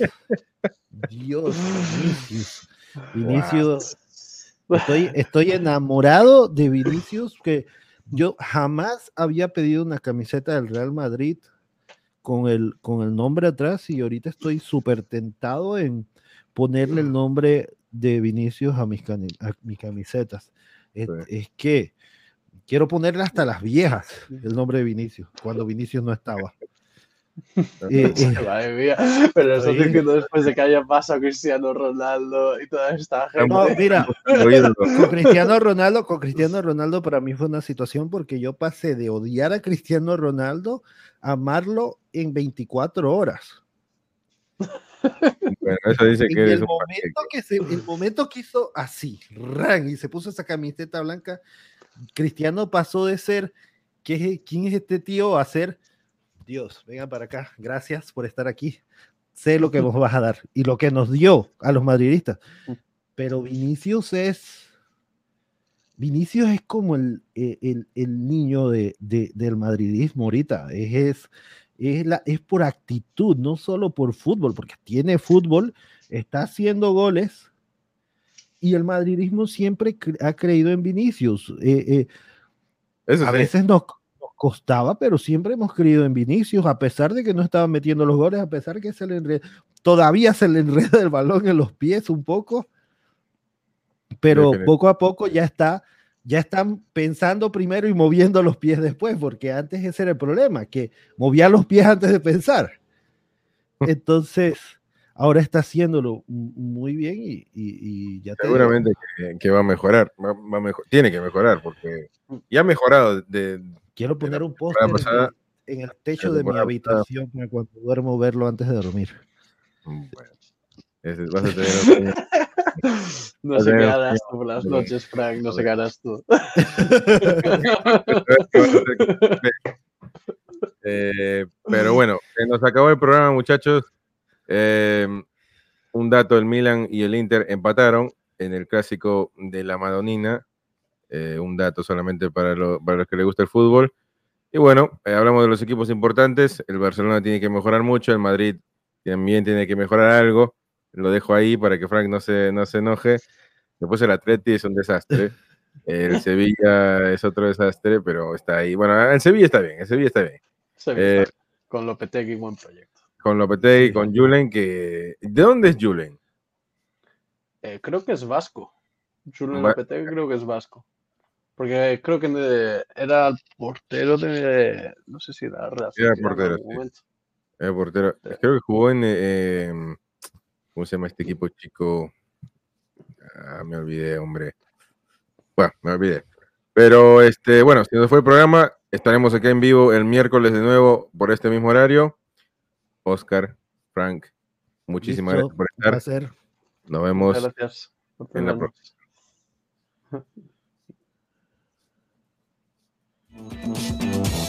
Dios, Vinicius. Vinicius. Estoy, estoy enamorado de Vinicius, que yo jamás había pedido una camiseta del Real Madrid con el, con el nombre atrás y ahorita estoy súper tentado en ponerle el nombre de Vinicius a mis, a mis camisetas. Es, Sí. es que quiero ponerle hasta las viejas el nombre de Vinicius, cuando Vinicius no estaba. Eh, eh, Madre mía. Pero eso Oye. diciendo después de que haya pasado Cristiano Ronaldo y toda esta gente. no, mira, con Cristiano Ronaldo, con Cristiano Ronaldo para mí fue una situación porque yo pasé de odiar a Cristiano Ronaldo a amarlo en 24 horas. Bueno, eso dice que eres el un momento que se, el momento que hizo así, ran, y se puso esa camiseta blanca, Cristiano pasó de ser ¿qué es- ¿quién es este tío? a ser Dios, vengan para acá, gracias por estar aquí. Sé lo que nos vas a dar y lo que nos dio a los madridistas. Pero Vinicius es Vinicius es como el, eh, el, el niño de, de- del madridismo ahorita. Es, es, es, la, es por actitud, no solo por fútbol, porque tiene fútbol, está haciendo goles y el madridismo siempre cre- ha creído en Vinicius. Eh, eh, a veces nos, nos costaba, pero siempre hemos creído en Vinicius, a pesar de que no estaba metiendo los goles, a pesar que se le enre- todavía se le enreda el balón en los pies un poco, pero poco a poco ya está, ya están pensando primero y moviendo los pies después, porque antes ese era el problema, que movía los pies antes de pensar. Entonces, ahora está haciéndolo muy bien y, y- y ya te Seguramente que, que va a mejorar, va, va a mejo- tiene que mejorar porque ya ha mejorado de, quiero poner un póster en el techo de mi habitación para cuando duermo verlo antes de dormir. Bueno, vas a tener No sé qué harás tú por las noches, Frank. No sé qué harás tú. Eh, pero bueno, se nos acabó el programa, muchachos. Eh, un dato: el Milan y el Inter empataron en el clásico de la Madonina. Eh, un dato solamente para, lo- para los que les gusta el fútbol. Y bueno, eh, hablamos de los equipos importantes. El Barcelona tiene que mejorar mucho, el Madrid también tiene que mejorar algo. Lo dejo ahí para que Frank no se, no se enoje. Después el Atleti es un desastre. El Sevilla es otro desastre, pero está ahí. Bueno, el Sevilla está bien, el Sevilla está bien. Sevilla, eh, con Lopetegui, buen proyecto. Con Lopetegui, sí. con Julen, que... ¿De dónde es Julen? Eh, creo que es vasco. Julen Lopetegui creo que es vasco. Porque creo que era el portero de. No sé si era Real Era portero. Sí. Era portero. Creo que jugó en. Eh, ¿Cómo se llama este equipo chico? Ah, me olvidé, hombre. Bueno, me olvidé. Pero este, bueno, si nos fue el programa, estaremos aquí en vivo el miércoles de nuevo por este mismo horario. Oscar, Frank, muchísimas Listo, gracias por estar. placer. Nos vemos gracias. en la próxima.